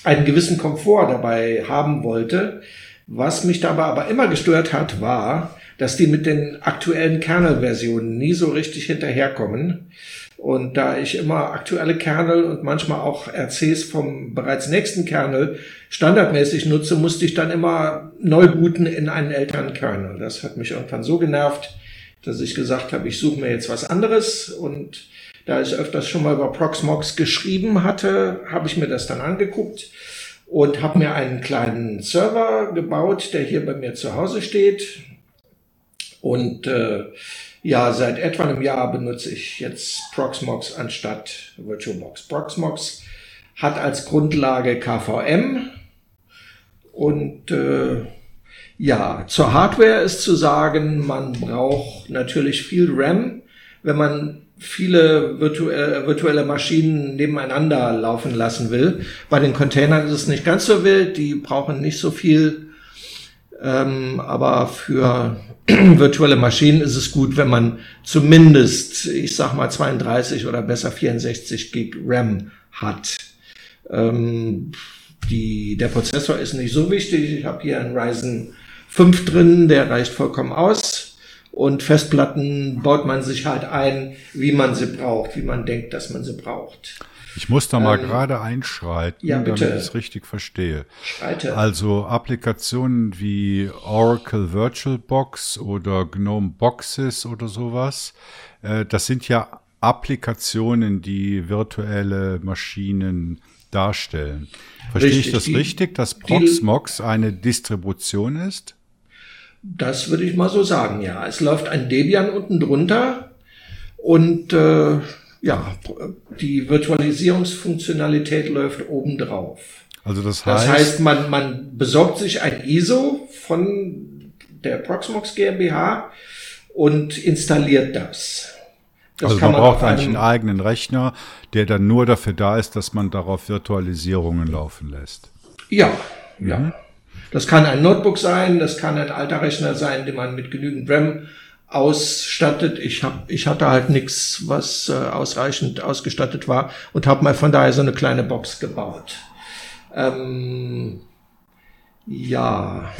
äh, einen gewissen Komfort dabei haben wollte. Was mich dabei aber immer gestört hat, war, dass die mit den aktuellen Kernel-Versionen nie so richtig hinterherkommen. Und da ich immer aktuelle Kernel und manchmal auch RCs vom bereits nächsten Kernel standardmäßig nutze, musste ich dann immer neu booten in einen älteren Kernel. Das hat mich irgendwann so genervt, dass ich gesagt habe, ich suche mir jetzt was anderes. Und da ich öfters schon mal über Proxmox geschrieben hatte, habe ich mir das dann angeguckt und habe mir einen kleinen Server gebaut, der hier bei mir zu Hause steht. Und äh, ja, seit etwa einem Jahr benutze ich jetzt Proxmox anstatt VirtualBox. Proxmox hat als Grundlage KVM und äh, ja, zur Hardware ist zu sagen, man braucht natürlich viel RAM, wenn man viele virtuelle, virtuelle Maschinen nebeneinander laufen lassen will. Bei den Containern ist es nicht ganz so wild, die brauchen nicht so viel ähm, aber für virtuelle Maschinen ist es gut, wenn man zumindest, ich sag mal 32 oder besser 64 Gig RAM hat. Ähm, die, der Prozessor ist nicht so wichtig. Ich habe hier einen Ryzen 5 drin, der reicht vollkommen aus. Und Festplatten baut man sich halt ein, wie man sie braucht, wie man denkt, dass man sie braucht. Ich muss da mal ähm, gerade einschreiten, ja, damit ich es richtig verstehe. Schreite. Also Applikationen wie Oracle VirtualBox oder GNOME Boxes oder sowas, äh, das sind ja Applikationen, die virtuelle Maschinen darstellen. Verstehe richtig, ich das die, richtig, dass Proxmox die, eine Distribution ist? Das würde ich mal so sagen, ja. Es läuft ein Debian unten drunter und äh, ja, die Virtualisierungsfunktionalität läuft oben drauf. Also das heißt, das heißt, man, man besorgt sich ein ISO von der Proxmox GmbH und installiert das. das also man, man braucht eigentlich einen eigenen Rechner, der dann nur dafür da ist, dass man darauf Virtualisierungen laufen lässt. Ja, mhm. ja. Das kann ein Notebook sein, das kann ein alter Rechner sein, den man mit genügend RAM ausstattet. Ich hab, ich hatte halt nichts, was äh, ausreichend ausgestattet war und habe mal von daher so eine kleine Box gebaut. Ähm, Ja,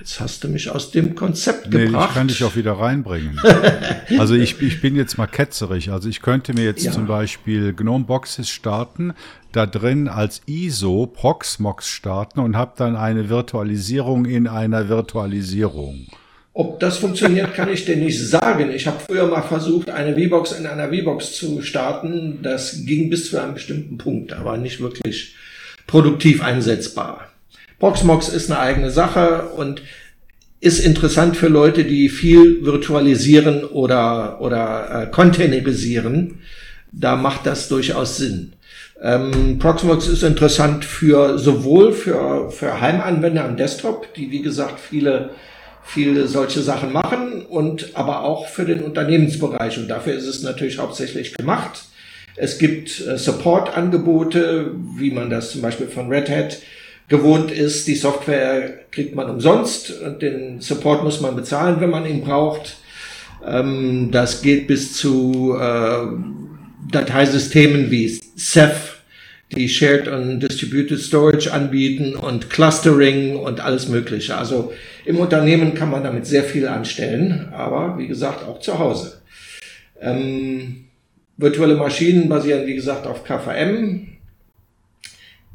jetzt hast du mich aus dem Konzept Nee, gebracht. ich kann dich auch wieder reinbringen. also ich, ich bin jetzt mal ketzerig. Also ich könnte mir jetzt Ja. zum Beispiel GNOME Boxes starten, da drin als ISO Proxmox starten und habe dann eine Virtualisierung in einer Virtualisierung. Ob das funktioniert, kann ich dir nicht sagen. Ich habe früher mal versucht, eine V-Box in einer V-Box zu starten. Das ging bis zu einem bestimmten Punkt, aber nicht wirklich produktiv einsetzbar. Proxmox ist eine eigene Sache und ist interessant für Leute, die viel virtualisieren oder, oder äh, containerisieren. Da macht das durchaus Sinn. Ähm, Proxmox ist interessant für sowohl für, für Heimanwender am Desktop, die wie gesagt viele viele solche Sachen machen und aber auch für den Unternehmensbereich. Und dafür ist es natürlich hauptsächlich gemacht. Es gibt äh, Support-Angebote, wie man das zum Beispiel von Red Hat gewohnt ist. Die Software kriegt man umsonst und den Support muss man bezahlen, wenn man ihn braucht. Ähm, das geht bis zu äh, Dateisystemen wie Ceph, die Shared und Distributed Storage anbieten und Clustering und alles Mögliche. Also im Unternehmen kann man damit sehr viel anstellen, aber wie gesagt auch zu Hause. Ähm, virtuelle Maschinen basieren wie gesagt auf KVM,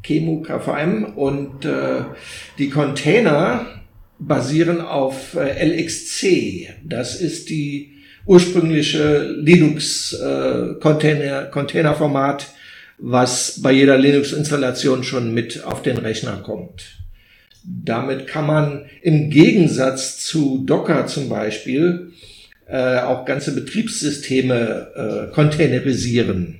Chemo KVM und äh, die Container basieren auf äh, LXC. Das ist die ursprüngliche Linux äh, Container Containerformat, was bei jeder Linux-Installation schon mit auf den Rechner kommt. Damit kann man im Gegensatz zu Docker zum Beispiel äh, auch ganze Betriebssysteme äh, containerisieren.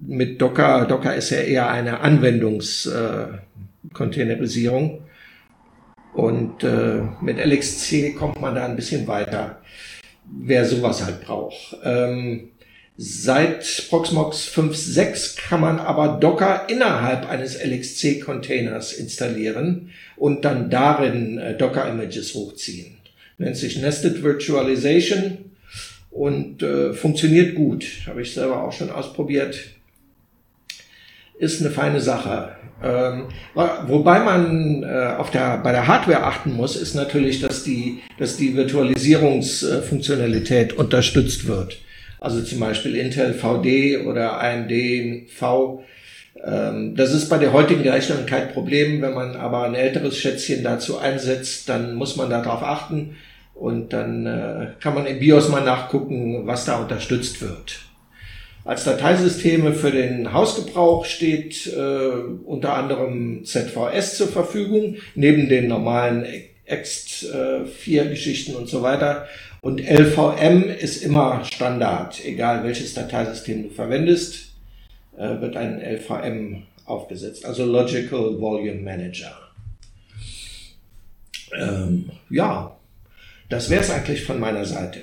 Mit Docker, Docker ist ja eher eine Anwendungs-Containerisierung. und äh, mit LXC kommt man da ein bisschen weiter, wer sowas halt braucht. Ähm, Seit Proxmox 5.6 kann man aber Docker innerhalb eines LXC-Containers installieren und dann darin äh, Docker-Images hochziehen. Nennt sich Nested Virtualization und äh, funktioniert gut. Habe ich selber auch schon ausprobiert. Ist eine feine Sache. Ähm, wobei man äh, auf der, bei der Hardware achten muss, ist natürlich, dass die, dass die Virtualisierungsfunktionalität unterstützt wird. Also zum Beispiel Intel VD oder AMD V. Ähm, das ist bei der heutigen Rechnung kein Problem. Wenn man aber ein älteres Schätzchen dazu einsetzt, dann muss man darauf achten und dann äh, kann man im BIOS mal nachgucken, was da unterstützt wird. Als Dateisysteme für den Hausgebrauch steht äh, unter anderem ZVS zur Verfügung, neben den normalen Ext4-Geschichten und so weiter. Und LVM ist immer Standard, egal welches Dateisystem du verwendest, äh, wird ein LVM aufgesetzt, also Logical Volume Manager. Ähm, ja, das wäre es eigentlich von meiner Seite.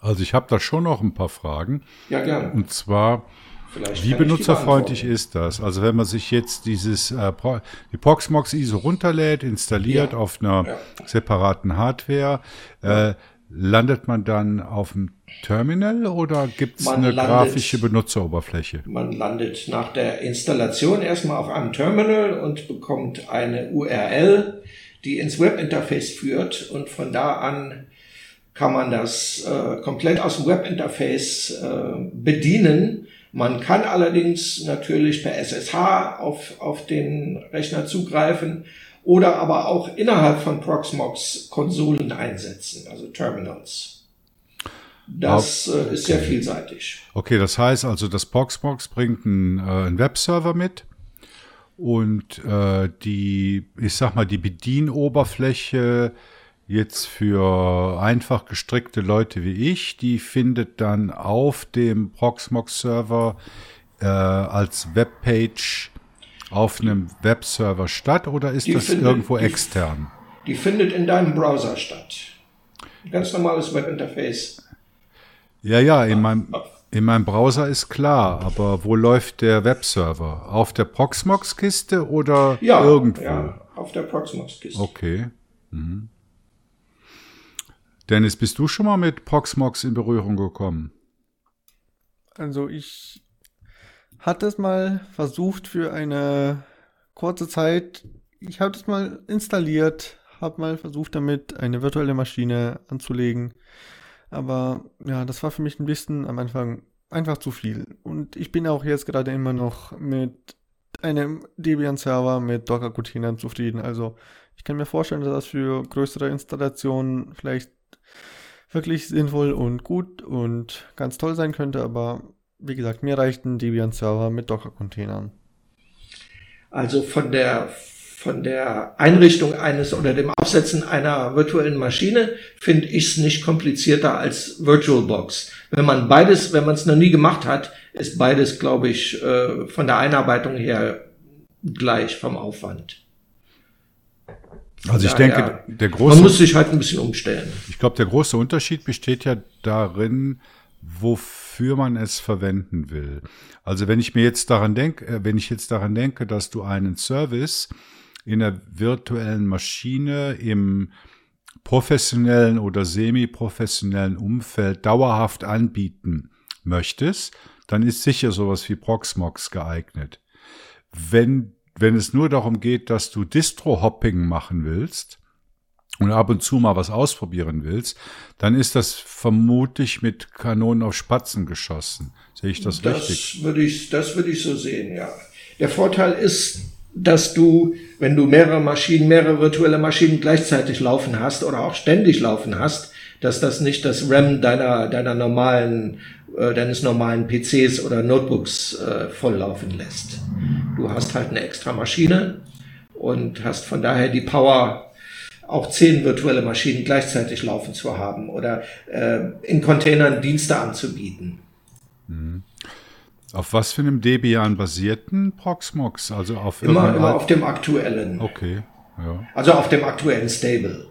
Also ich habe da schon noch ein paar Fragen. Ja, gerne. Und zwar, Vielleicht wie benutzerfreundlich ist das? Also wenn man sich jetzt dieses äh, die Proxmox ISO runterlädt, installiert Ja. auf einer Ja. separaten Hardware, äh, landet man dann auf dem Terminal oder gibt es eine landet- grafische Benutzeroberfläche? Man landet nach der Installation erstmal auf einem Terminal und bekommt eine URL, die ins Webinterface führt und von da an kann man das äh, komplett aus dem Webinterface äh, bedienen. Man kann allerdings natürlich per SSH auf, auf den Rechner zugreifen oder aber auch innerhalb von Proxmox Konsolen einsetzen, also Terminals. Das äh, ist sehr vielseitig. Okay, das heißt also, das Proxmox bringt einen, äh, einen Webserver mit und äh, die, ich sag mal, die Bedienoberfläche jetzt für einfach gestrickte Leute wie ich, die findet dann auf dem Proxmox-Server äh, als Webpage auf einem Webserver statt oder ist Die das findet- irgendwo die- extern? Die findet in deinem Browser statt. Ein ganz normales Webinterface. Ja, ja, in meinem, in meinem Browser ist klar, aber wo läuft der Webserver? Auf der Proxmox-Kiste oder Ja, irgendwo? ja auf der Proxmox-Kiste. Okay. Mhm. Dennis, bist du schon mal mit Proxmox in Berührung gekommen? Also ich hatte es mal versucht für eine kurze Zeit ich habe das mal installiert, habe mal versucht damit eine virtuelle Maschine anzulegen. Aber ja, das war für mich ein bisschen am Anfang einfach zu viel. Und ich bin auch jetzt gerade immer noch mit einem Debian-Server mit Docker-Containern zufrieden. Also ich kann mir vorstellen, dass das für größere Installationen vielleicht wirklich sinnvoll und gut und ganz toll sein könnte, aber wie gesagt, mir reicht ein Debian-Server mit Docker-Containern. Also von der von der Einrichtung eines oder dem Aufsetzen einer virtuellen Maschine finde ich es nicht komplizierter als VirtualBox. Wenn man beides, wenn man es noch nie gemacht hat, ist beides, glaube ich, äh, von der Einarbeitung her gleich vom Aufwand. Also ich denke, ja, der große. Man muss sich halt ein bisschen umstellen. Ich glaube, der große Unterschied besteht ja darin, wofür man es verwenden will. Also wenn ich mir jetzt daran denke, äh, wenn ich jetzt daran denke, dass du einen Service in der virtuellen Maschine im professionellen oder semi-professionellen Umfeld dauerhaft anbieten möchtest, dann ist sicher sowas wie Proxmox geeignet. Wenn, wenn es nur darum geht, dass du Distro-Hopping machen willst und ab und zu mal was ausprobieren willst, dann ist das vermutlich mit Kanonen auf Spatzen geschossen. Sehe ich das, das richtig? Würde ich, das würde ich so sehen, ja. Der Vorteil ist, dass du, wenn du mehrere Maschinen, mehrere virtuelle Maschinen gleichzeitig laufen hast oder auch ständig laufen hast, dass das nicht das RAM deiner, deiner normalen, äh, deines normalen PCs oder Notebooks äh, volllaufen lässt. Du hast halt eine extra Maschine und hast von daher die Power, auch zehn virtuelle Maschinen gleichzeitig laufen zu haben oder äh, in Containern Dienste anzubieten. Mhm. Auf was für einem Debian basierten Proxmox? Also auf immer, immer auf dem aktuellen. Okay. Ja. Also auf dem aktuellen Stable.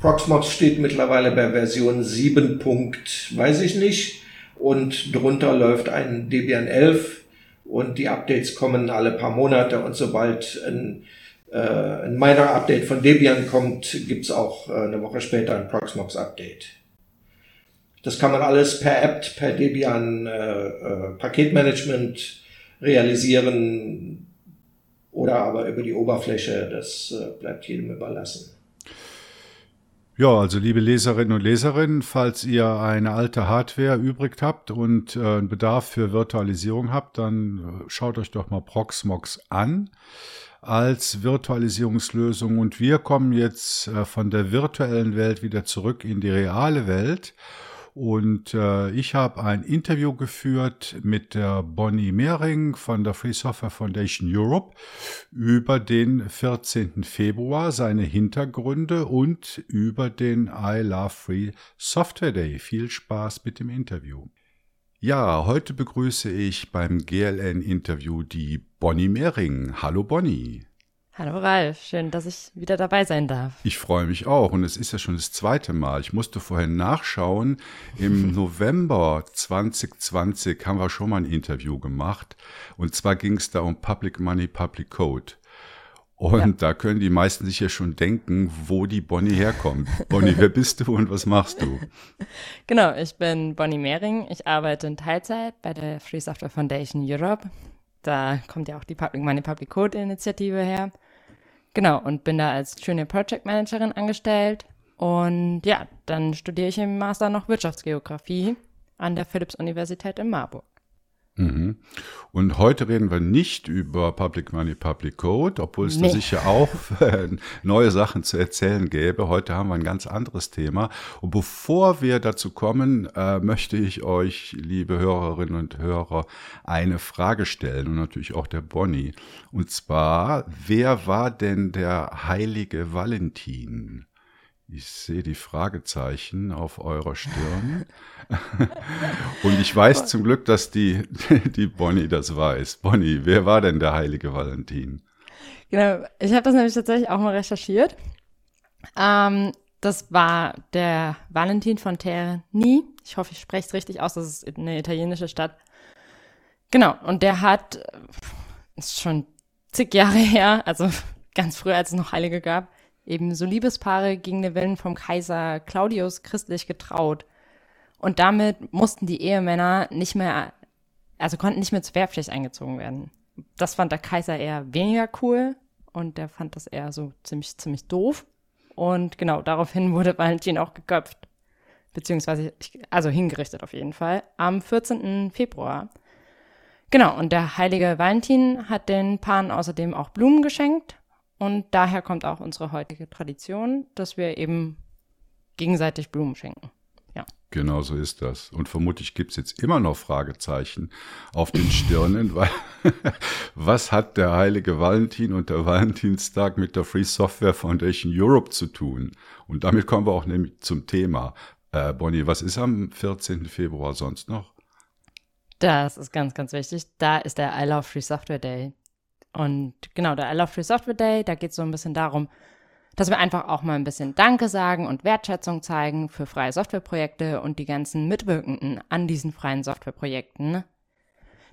Proxmox steht mittlerweile bei Version 7. Punkt, weiß ich nicht. Und drunter läuft ein Debian 11 und die Updates kommen alle paar Monate und sobald ein, äh, ein Minor-Update von Debian kommt, gibt's auch äh, eine Woche später ein Proxmox-Update. Das kann man alles per apt, per Debian äh, äh, Paketmanagement realisieren oder aber über die Oberfläche. Das äh, bleibt jedem überlassen. Ja, also liebe Leserinnen und Leserinnen, falls ihr eine alte Hardware übrig habt und äh, einen Bedarf für Virtualisierung habt, dann äh, schaut euch doch mal Proxmox an als Virtualisierungslösung. Und wir kommen jetzt äh, von der virtuellen Welt wieder zurück in die reale Welt und äh, ich habe ein Interview geführt mit der Bonnie Mehring von der Free Software Foundation Europe über den 14. Februar, seine Hintergründe und über den I Love Free Software Day. Viel Spaß mit dem Interview. Ja, heute begrüße ich beim GLN-Interview die Bonnie Mehring. Hallo Bonnie. Hallo Ralf, schön, dass ich wieder dabei sein darf. Ich freue mich auch und es ist ja schon das zweite Mal. Ich musste vorhin nachschauen. Im November 2020 haben wir schon mal ein Interview gemacht und zwar ging es da um Public Money, Public Code. Und ja. da können die meisten sich ja schon denken, wo die Bonnie herkommt. Bonnie, wer bist du und was machst du? Genau, ich bin Bonnie Mehring. Ich arbeite in Teilzeit bei der Free Software Foundation Europe. Da kommt ja auch die Public Money Public Code Initiative her. Genau, und bin da als Junior Project Managerin angestellt. Und ja, dann studiere ich im Master noch Wirtschaftsgeografie an der Philipps-Universität in Marburg. Mhm. Und heute reden wir nicht über Public Money, Public Code, obwohl es nee. da sicher auch neue Sachen zu erzählen gäbe. Heute haben wir ein ganz anderes Thema. Und bevor wir dazu kommen, äh, möchte ich euch, liebe Hörerinnen und Hörer, eine Frage stellen und natürlich auch der Bonnie. Und zwar, wer war denn der heilige Valentin? Ich sehe die Fragezeichen auf eurer Stirn. Und ich weiß zum Glück, dass die, die Bonnie das weiß. Bonnie, wer war denn der heilige Valentin? Genau, ich habe das nämlich tatsächlich auch mal recherchiert. Ähm, das war der Valentin von Terni. Ich hoffe, ich spreche es richtig aus. Das ist eine italienische Stadt. Genau, und der hat, ist schon zig Jahre her, also ganz früh, als es noch Heilige gab, eben so Liebespaare gegen den Willen vom Kaiser Claudius christlich getraut. Und damit mussten die Ehemänner nicht mehr, also konnten nicht mehr zur Wehrpflicht eingezogen werden. Das fand der Kaiser eher weniger cool und der fand das eher so ziemlich, ziemlich doof. Und genau, daraufhin wurde Valentin auch geköpft. Beziehungsweise, also hingerichtet auf jeden Fall, am 14. Februar. Genau, und der heilige Valentin hat den Paaren außerdem auch Blumen geschenkt. Und daher kommt auch unsere heutige Tradition, dass wir eben gegenseitig Blumen schenken. Ja. Genau so ist das. Und vermutlich gibt es jetzt immer noch Fragezeichen auf den Stirnen, weil was hat der heilige Valentin und der Valentinstag mit der Free Software Foundation Europe zu tun? Und damit kommen wir auch nämlich zum Thema. Äh, Bonnie, was ist am 14. Februar sonst noch? Das ist ganz, ganz wichtig. Da ist der I Love Free Software Day. Und genau, der I Love Free Software Day, da geht es so ein bisschen darum, dass wir einfach auch mal ein bisschen Danke sagen und Wertschätzung zeigen für freie Softwareprojekte und die ganzen Mitwirkenden an diesen freien Softwareprojekten.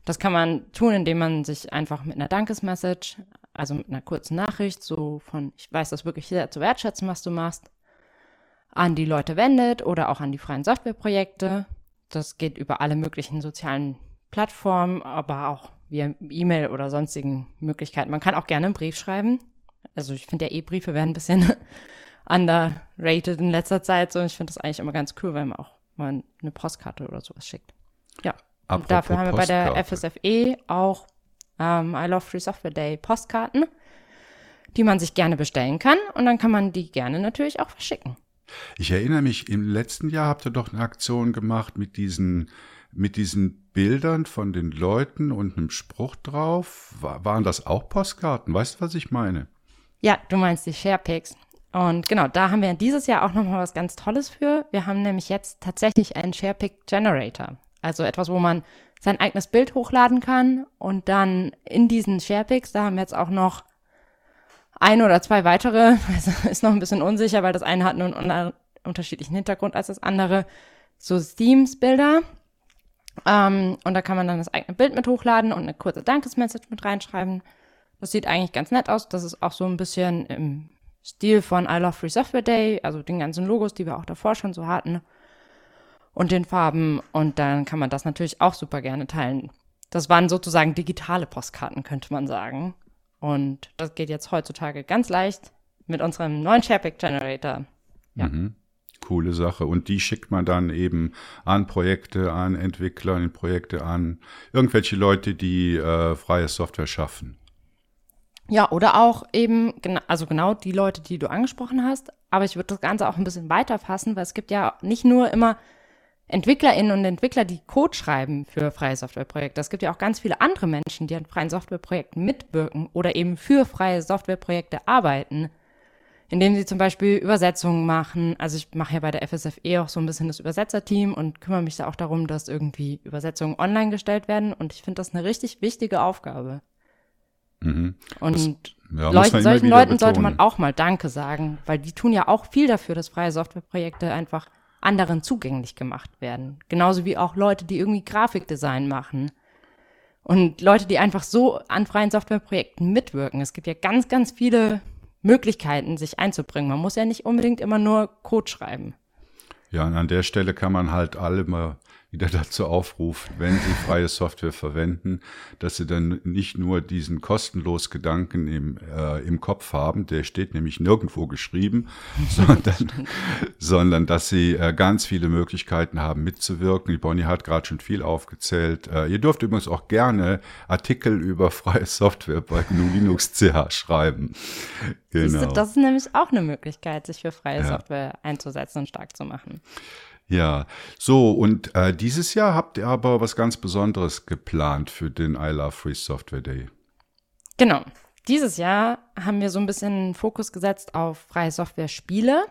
Das kann man tun, indem man sich einfach mit einer Dankesmessage, also mit einer kurzen Nachricht, so von, ich weiß das wirklich sehr zu wertschätzen, was du machst, an die Leute wendet oder auch an die freien Softwareprojekte. Das geht über alle möglichen sozialen Plattformen, aber auch via E-Mail oder sonstigen Möglichkeiten. Man kann auch gerne einen Brief schreiben. Also ich finde ja E-Briefe werden ein bisschen underrated in letzter Zeit. So, ich finde das eigentlich immer ganz cool, wenn man auch mal eine Postkarte oder sowas schickt. Ja. Apropos Und dafür haben wir bei der. FSFE auch ähm, I Love Free Software Day Postkarten, die man sich gerne bestellen kann. Und dann kann man die gerne natürlich auch verschicken. Ich erinnere mich, im letzten Jahr habt ihr doch eine Aktion gemacht mit diesen, mit diesen Bildern von den Leuten und einem Spruch drauf. War, waren das auch Postkarten? Weißt du, was ich meine? Ja, du meinst die Sharepics. Und genau, da haben wir dieses Jahr auch nochmal was ganz Tolles für. Wir haben nämlich jetzt tatsächlich einen Sharepic Generator. Also etwas, wo man sein eigenes Bild hochladen kann und dann in diesen Sharepics, da haben wir jetzt auch noch ein oder zwei weitere, also ist noch ein bisschen unsicher, weil das eine hat einen un- unterschiedlichen Hintergrund als das andere, so Themes-Bilder. Ähm, und da kann man dann das eigene Bild mit hochladen und eine kurze Dankesmessage mit reinschreiben. Das sieht eigentlich ganz nett aus. Das ist auch so ein bisschen im Stil von I Love Free Software Day, also den ganzen Logos, die wir auch davor schon so hatten. Und den Farben. Und dann kann man das natürlich auch super gerne teilen. Das waren sozusagen digitale Postkarten, könnte man sagen. Und das geht jetzt heutzutage ganz leicht mit unserem neuen SharePic Generator. Ja. Mhm. Coole Sache. Und die schickt man dann eben an Projekte, an Entwickler, in Projekte an irgendwelche Leute, die äh, freie Software schaffen. Ja, oder auch eben, also genau die Leute, die du angesprochen hast. Aber ich würde das Ganze auch ein bisschen weiter fassen, weil es gibt ja nicht nur immer EntwicklerInnen und Entwickler, die Code schreiben für freie Softwareprojekte. Es gibt ja auch ganz viele andere Menschen, die an freien Softwareprojekten mitwirken oder eben für freie Softwareprojekte arbeiten, indem sie zum Beispiel Übersetzungen machen. Also ich mache ja bei der FSFE auch so ein bisschen das Übersetzerteam und kümmere mich da auch darum, dass irgendwie Übersetzungen online gestellt werden. Und ich finde das eine richtig wichtige Aufgabe. Mhm. Und ja, man Leuten, immer solchen Leuten sollte man betonen. auch mal Danke sagen, weil die tun ja auch viel dafür, dass freie Softwareprojekte einfach anderen zugänglich gemacht werden. Genauso wie auch Leute, die irgendwie Grafikdesign machen. Und Leute, die einfach so an freien Softwareprojekten mitwirken. Es gibt ja ganz, ganz viele Möglichkeiten, sich einzubringen. Man muss ja nicht unbedingt immer nur Code schreiben. Ja, und an der Stelle kann man halt alle mal wieder dazu aufrufen, wenn sie freie Software verwenden, dass sie dann nicht nur diesen kostenlos Gedanken im, äh, im Kopf haben, der steht nämlich nirgendwo geschrieben, sondern, sondern dass sie äh, ganz viele Möglichkeiten haben mitzuwirken. Die Bonnie hat gerade schon viel aufgezählt. Äh, ihr dürft übrigens auch gerne Artikel über freie Software bei GNU Linux CH schreiben. Siehst du, Genau. das ist nämlich auch eine Möglichkeit, sich für freie Ja. Software einzusetzen und stark zu machen. Ja, so und äh, dieses Jahr habt ihr aber was ganz Besonderes geplant für den I Love Free Software Day. Genau. Dieses Jahr haben wir so ein bisschen Fokus gesetzt auf freie Software-Spiele.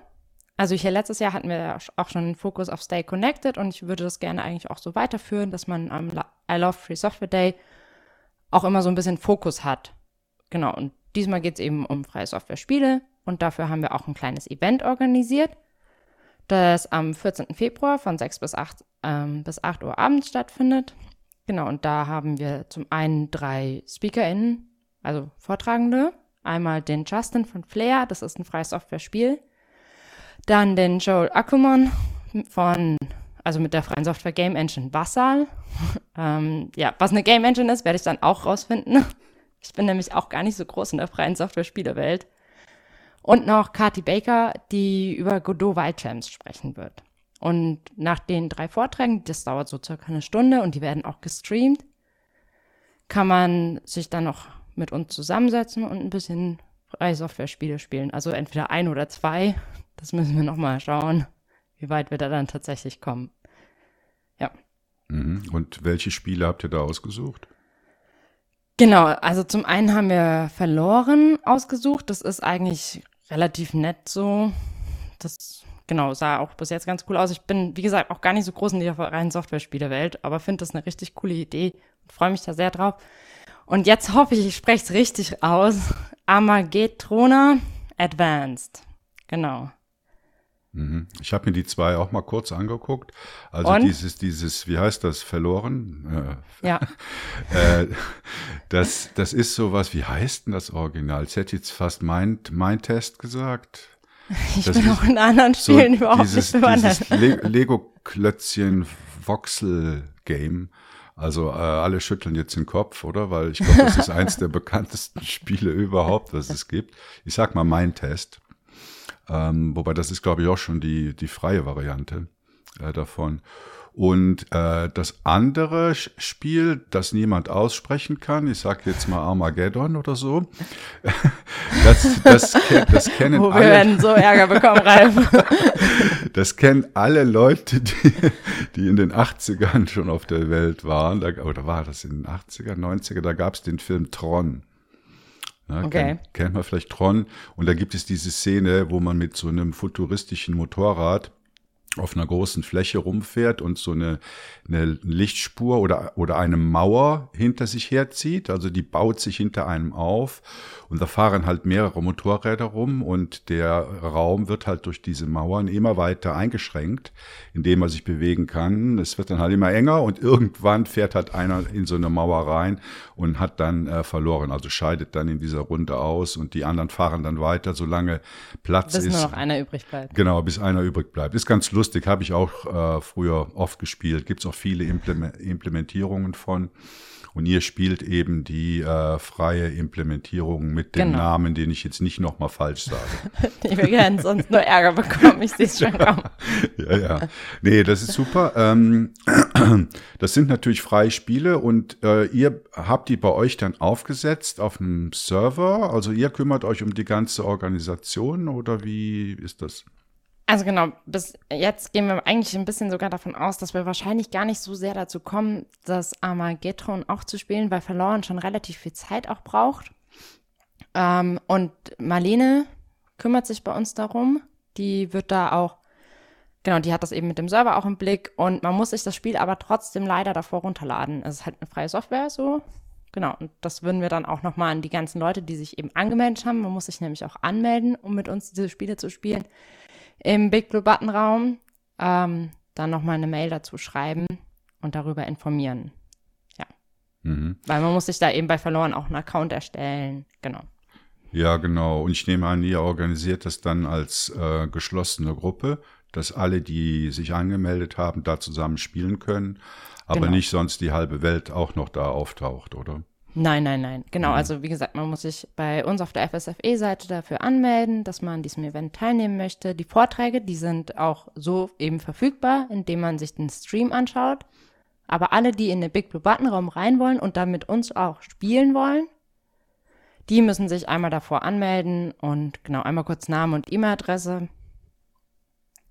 Also hier letztes Jahr hatten wir auch schon einen Fokus auf Stay Connected und ich würde das gerne eigentlich auch so weiterführen, dass man am I Love Free Software Day auch immer so ein bisschen Fokus hat. Genau, und diesmal geht es eben um freie Software-Spiele und dafür haben wir auch ein kleines Event organisiert, das am 14. Februar von 6 bis 8, ähm, bis 8 Uhr abends stattfindet. Genau, und da haben wir zum einen drei SpeakerInnen, also Vortragende. Einmal den Justin von Flair, das ist ein freies Software-Spiel. Dann den Joel Ackermann von, also mit der freien Software Game Engine Vassal. ähm, ja, was eine Game Engine ist, werde ich dann auch rausfinden. Ich bin nämlich auch gar nicht so groß in der freien Software-Spielewelt. Und noch Kati Baker, die über Godot Wildchamps sprechen wird. Und nach den drei Vorträgen, das dauert so circa eine Stunde und die werden auch gestreamt, kann man sich dann noch mit uns zusammensetzen und ein bisschen freie Software-Spiele spielen. Also entweder ein oder zwei. Das müssen wir noch mal schauen, wie weit wir da dann tatsächlich kommen. Ja. Mhm. Und welche Spiele habt ihr da ausgesucht? Genau, also zum einen haben wir verloren ausgesucht. Das ist eigentlich relativ nett so. Das genau sah auch bis jetzt ganz cool aus. Ich bin, wie gesagt, auch gar nicht so groß in der reinen Software-Spielewelt, aber finde das eine richtig coole Idee und freue mich da sehr drauf. Und jetzt hoffe ich, ich spreche es richtig aus. Armageddona Advanced. Genau. Mhm. Ich habe mir die zwei auch mal kurz angeguckt. Also Und? dieses, dieses, wie heißt das, verloren? Äh, Ja. äh, das, das ist sowas, wie heißt denn das Original? Ich hätte jetzt fast mein, mein Test gesagt. Ich Das bin auch in anderen So Spielen überhaupt dieses, nicht bewandert. dieses Le Lego-Klötzchen Voxel-Game. Also äh, alle schütteln jetzt den Kopf, oder? Weil ich glaube, das ist eins der bekanntesten Spiele überhaupt, was es gibt. Ich sag mal mein Test. Ähm, wobei das ist, glaube ich, auch schon die, die freie Variante äh, davon. Und äh, das andere Spiel, das niemand aussprechen kann, ich sage jetzt mal Armageddon oder so, das, das, das kennen Wo wir alle. werden so Ärger bekommen, Ralf. Das kennen alle Leute, die, die in den 80ern schon auf der Welt waren. Da, oder war das in den 80er, 90er? Da gab es den Film Tron. Ja, Okay. Kennt, kennt man vielleicht Tron. Und da gibt es diese Szene, wo man mit so einem futuristischen Motorrad auf einer großen Fläche rumfährt und so eine, eine Lichtspur oder, oder eine Mauer hinter sich herzieht. Also die baut sich hinter einem auf und da fahren halt mehrere Motorräder rum und der Raum wird halt durch diese Mauern immer weiter eingeschränkt, indem er sich bewegen kann. Es wird dann halt immer enger und irgendwann fährt halt einer in so eine Mauer rein und hat dann äh, verloren, also scheidet dann in dieser Runde aus und die anderen fahren dann weiter, solange Platz Bis ist. nur noch einer übrig bleibt. Genau, bis einer übrig bleibt. Ist ganz lustig, habe ich auch äh, früher oft gespielt. Gibt es auch viele Impleme Implementierungen von. Und ihr spielt eben die äh, freie Implementierung mit dem Genau. Namen, den ich jetzt nicht nochmal falsch sage. Wir werden sonst nur Ärger bekommen. Ich sehe es schon kommen. ja, ja. Nee, das ist super. Ähm, das sind natürlich freie Spiele und äh, ihr habt die bei euch dann aufgesetzt auf einem Server. Also ihr kümmert euch um die ganze Organisation oder wie ist das? Also genau, bis jetzt gehen wir eigentlich ein bisschen sogar davon aus, dass wir wahrscheinlich gar nicht so sehr dazu kommen, das Armageddon auch zu spielen, weil verloren schon relativ viel Zeit auch braucht. Ähm, und Marlene kümmert sich bei uns darum. Die wird da auch, genau, die hat das eben mit dem Server auch im Blick und man muss sich das Spiel aber trotzdem leider davor runterladen. Es ist halt eine freie Software so. Genau, und das würden wir dann auch nochmal an die ganzen Leute, die sich eben angemeldet haben. Man muss sich nämlich auch anmelden, um mit uns diese Spiele zu spielen im Big Blue Button Raum ähm, dann nochmal eine Mail dazu schreiben und darüber informieren. Mhm. Weil man muss sich da eben bei verloren auch einen Account erstellen. Genau. Ja, genau. Und ich nehme an, ihr organisiert das dann als äh, geschlossene Gruppe, dass alle, die sich angemeldet haben, da zusammen spielen können, aber Genau. nicht sonst die halbe Welt auch noch da auftaucht, oder? Nein, nein, nein. Genau, also wie gesagt, man muss sich bei uns auf der FSFE-Seite dafür anmelden, dass man an diesem Event teilnehmen möchte. Die Vorträge, die sind auch so eben verfügbar, indem man sich den Stream anschaut. Aber alle, die in den Big Blue Button Raum rein wollen und dann mit uns auch spielen wollen, die müssen sich einmal davor anmelden und genau einmal kurz Name und E-Mail-Adresse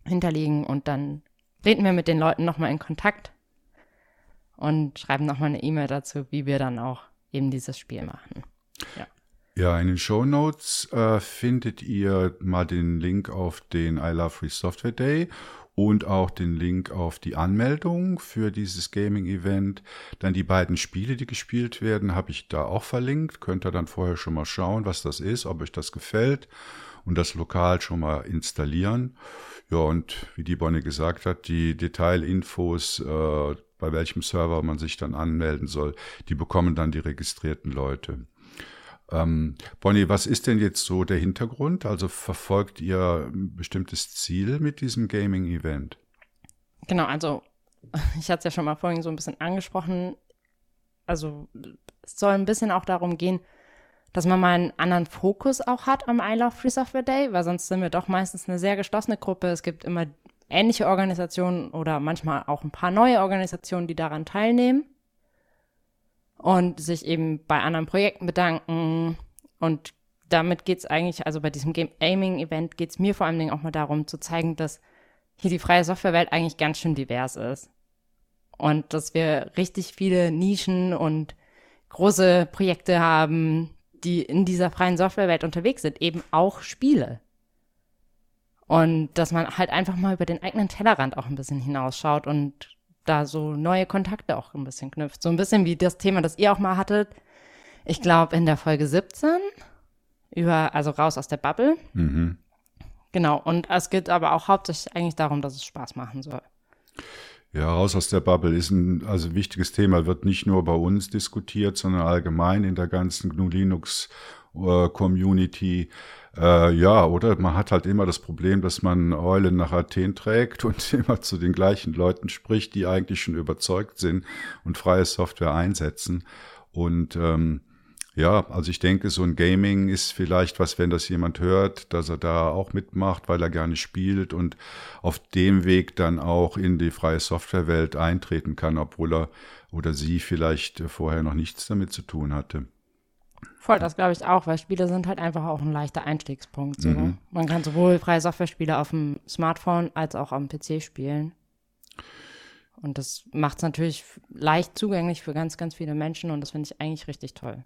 hinterlegen und dann treten wir mit den Leuten nochmal in Kontakt und schreiben nochmal eine E-Mail dazu, wie wir dann auch eben dieses Spiel machen. Ja, in den Show Notes äh, findet ihr mal den Link auf den I Love Free Software Day und auch den Link auf die Anmeldung für dieses Gaming-Event. Dann die beiden Spiele, die gespielt werden, habe ich da auch verlinkt. Könnt ihr dann vorher schon mal schauen, was das ist, ob euch das gefällt und das lokal schon mal installieren. Ja, und wie die Bonnie gesagt hat, die Detailinfos, äh, bei welchem Server man sich dann anmelden soll, die bekommen dann die registrierten Leute. Ähm, Bonnie, was ist denn jetzt so der Hintergrund? Also verfolgt ihr ein bestimmtes Ziel mit diesem Gaming-Event? Genau, also ich hatte es ja schon mal vorhin so ein bisschen angesprochen. Also es soll ein bisschen auch darum gehen, dass man mal einen anderen Fokus auch hat am I Love Free Software Day, weil sonst sind wir doch meistens eine sehr geschlossene Gruppe. Es gibt immer ähnliche Organisationen oder manchmal auch ein paar neue Organisationen, die daran teilnehmen und sich eben bei anderen Projekten bedanken. Und damit geht es eigentlich, also bei diesem Game Aiming Event geht es mir vor allen Dingen auch mal darum zu zeigen, dass hier die freie Softwarewelt eigentlich ganz schön divers ist. Und dass wir richtig viele Nischen und große Projekte haben, die in dieser freien Softwarewelt unterwegs sind, eben auch Spiele. Und dass man halt einfach mal über den eigenen Tellerrand auch ein bisschen hinausschaut und da so neue Kontakte auch ein bisschen knüpft. So ein bisschen wie das Thema, das ihr auch mal hattet. Ich glaube, in der Folge 17 über, also raus aus der Bubble. Mhm. Genau. Und es geht aber auch hauptsächlich eigentlich darum, dass es Spaß machen soll. Ja, raus aus der Bubble ist ein also wichtiges Thema, wird nicht nur bei uns diskutiert, sondern allgemein in der ganzen GNU Linux äh, Community. Äh, ja, oder man hat halt immer das Problem, dass man Eulen nach Athen trägt und immer zu den gleichen Leuten spricht, die eigentlich schon überzeugt sind und freie Software einsetzen. Und ähm, ja, also ich denke, so ein Gaming ist vielleicht was, wenn das jemand hört, dass er da auch mitmacht, weil er gerne spielt und auf dem Weg dann auch in die freie Softwarewelt eintreten kann, obwohl er oder sie vielleicht vorher noch nichts damit zu tun hatte. Voll, das glaube ich auch, weil Spiele sind halt einfach auch ein leichter Einstiegspunkt. So. Mhm. Man kann sowohl freie Software-Spiele auf dem Smartphone als auch am PC spielen. Und das macht es natürlich leicht zugänglich für ganz, ganz viele Menschen und das finde ich eigentlich richtig toll.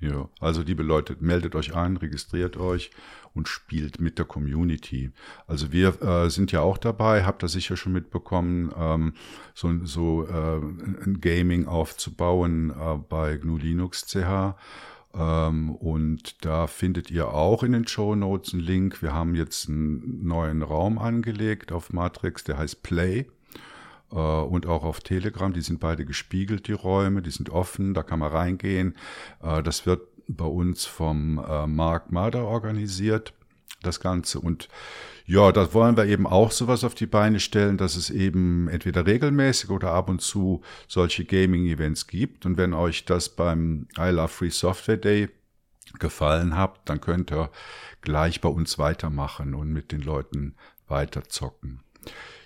Ja, also liebe Leute, meldet euch ein, registriert euch und spielt mit der Community. Also wir äh, sind ja auch dabei, habt ihr sicher schon mitbekommen, ähm, so, so äh, ein Gaming aufzubauen äh, bei GNU Linux CH. Ähm, und da findet ihr auch in den Show Notes einen Link. Wir haben jetzt einen neuen Raum angelegt auf Matrix, der heißt Play äh, und auch auf Telegram. Die sind beide gespiegelt, die Räume, die sind offen, da kann man reingehen. Äh, das wird bei uns vom äh, Mark Mader organisiert, das Ganze. Und ja, da wollen wir eben auch sowas auf die Beine stellen, dass es eben entweder regelmäßig oder ab und zu solche Gaming-Events gibt. Und wenn euch das beim I Love Free Software Day gefallen habt, dann könnt ihr gleich bei uns weitermachen und mit den Leuten weiterzocken.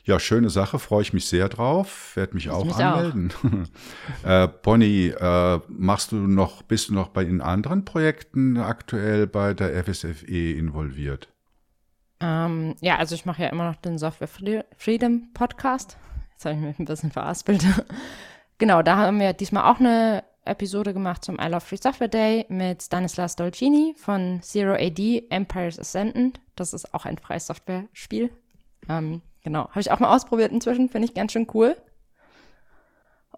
Ja, schöne Sache, freue ich mich sehr drauf, werde mich ich auch mich anmelden. Auch. äh, Bonnie, äh, machst du noch, bist du noch bei den anderen Projekten aktuell bei der FSFE involviert? Ähm, ja, also ich mache ja immer noch den Software Freedom Podcast. Jetzt habe ich mich ein bisschen veraspelt. genau, da haben wir diesmal auch eine Episode gemacht zum I Love Free Software Day mit Stanislas Dolcini von Zero AD Empire's Ascendant. Das ist auch ein freies Software-Spiel. Ähm, Genau, habe ich auch mal ausprobiert inzwischen, finde ich ganz schön cool.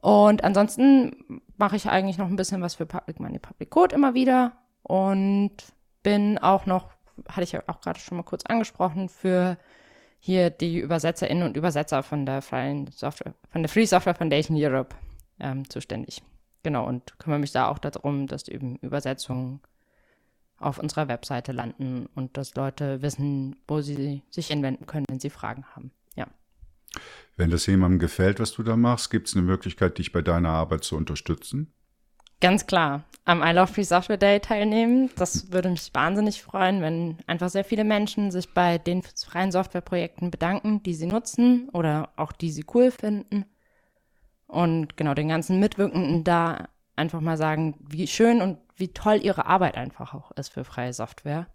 Und ansonsten mache ich eigentlich noch ein bisschen was für Public Money Public Code immer wieder und bin auch noch, hatte ich ja auch gerade schon mal kurz angesprochen, für hier die Übersetzerinnen und Übersetzer von der freien Software, von der Free Software Foundation Europe ähm, zuständig. Genau, und kümmere mich da auch darum, dass eben Übersetzungen auf unserer Webseite landen und dass Leute wissen, wo sie sich hinwenden können, wenn sie Fragen haben. Ja. Wenn das jemandem gefällt, was du da machst, gibt es eine Möglichkeit, dich bei deiner Arbeit zu unterstützen? Ganz klar. Am I Love Free Software Day teilnehmen. Das würde mich wahnsinnig freuen, wenn einfach sehr viele Menschen sich bei den freien Softwareprojekten bedanken, die sie nutzen oder auch die sie cool finden. Und genau den ganzen Mitwirkenden da einfach mal sagen, wie schön und wie toll ihre Arbeit einfach auch ist für freie Software.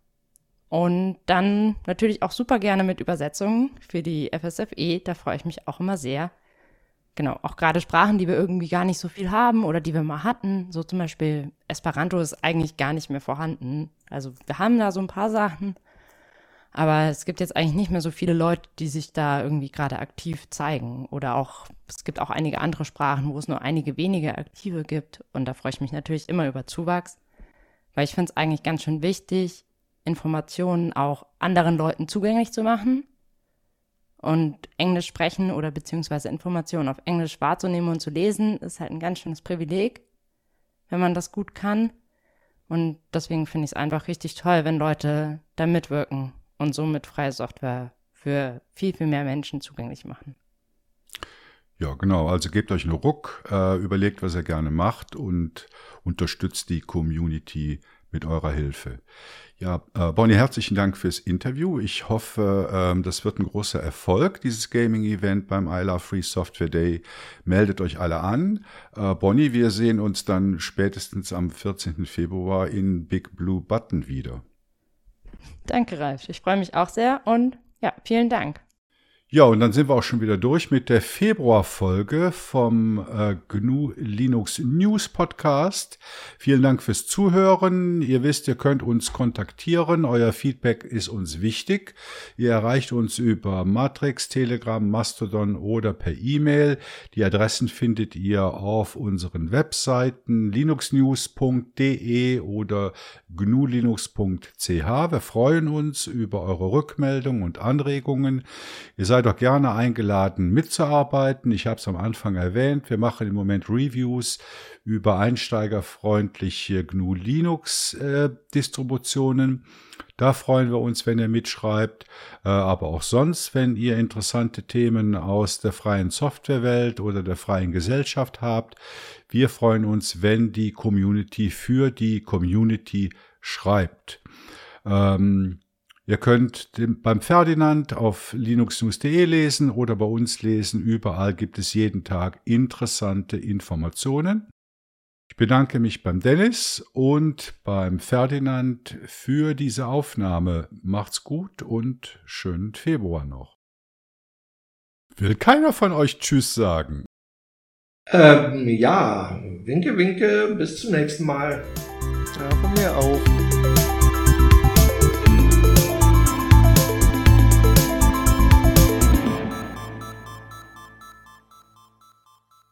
Und dann natürlich auch super gerne mit Übersetzungen für die FSFE, da freue ich mich auch immer sehr. Genau, auch gerade Sprachen, die wir irgendwie gar nicht so viel haben oder die wir mal hatten, so zum Beispiel Esperanto ist eigentlich gar nicht mehr vorhanden. Also wir haben da so ein paar Sachen, aber es gibt jetzt eigentlich nicht mehr so viele Leute, die sich da irgendwie gerade aktiv zeigen. Oder auch, es gibt auch einige andere Sprachen, wo es nur einige wenige Aktive gibt. Und da freue ich mich natürlich immer über Zuwachs, weil ich finde es eigentlich ganz schön wichtig, Informationen auch anderen Leuten zugänglich zu machen. Und Englisch sprechen oder beziehungsweise Informationen auf Englisch wahrzunehmen und zu lesen, ist halt ein ganz schönes Privileg, wenn man das gut kann. Und deswegen finde ich es einfach richtig toll, wenn Leute da mitwirken und somit freie Software für viel, viel mehr Menschen zugänglich machen. Ja, genau. Also gebt euch einen Ruck, äh, überlegt, was ihr gerne macht und unterstützt die Community mit eurer Hilfe. Ja, äh, Bonnie, herzlichen Dank fürs Interview. Ich hoffe, ähm, das wird ein großer Erfolg, dieses Gaming-Event beim I Love Free Software Day. Meldet euch alle an. Äh, Bonnie, wir sehen uns dann spätestens am 14. Februar in Big Blue Button wieder. Danke, Ralf. Ich freue mich auch sehr und ja, vielen Dank. Ja, und dann sind wir auch schon wieder durch mit der Februarfolge vom äh, GNU Linux News Podcast. Vielen Dank fürs Zuhören. Ihr wisst, ihr könnt uns kontaktieren. Euer Feedback ist uns wichtig. Ihr erreicht uns über Matrix, Telegram, Mastodon oder per E-Mail. Die Adressen findet ihr auf unseren Webseiten linuxnews.de oder gnulinux.ch. Wir freuen uns über eure Rückmeldungen und Anregungen. Ihr seid doch gerne eingeladen, mitzuarbeiten. Ich habe es am Anfang erwähnt. Wir machen im Moment Reviews über einsteigerfreundliche GNU Linux äh, Distributionen. Da freuen wir uns, wenn ihr mitschreibt, äh, aber auch sonst, wenn ihr interessante Themen aus der freien Softwarewelt oder der freien Gesellschaft habt. Wir freuen uns, wenn die Community für die Community schreibt. Ähm, Ihr könnt beim Ferdinand auf linuxnews.de lesen oder bei uns lesen. Überall gibt es jeden Tag interessante Informationen. Ich bedanke mich beim Dennis und beim Ferdinand für diese Aufnahme. Macht's gut und schönen Februar noch. Will keiner von euch Tschüss sagen? Ähm, ja, winke, winke, bis zum nächsten Mal. Ja, von mir auch.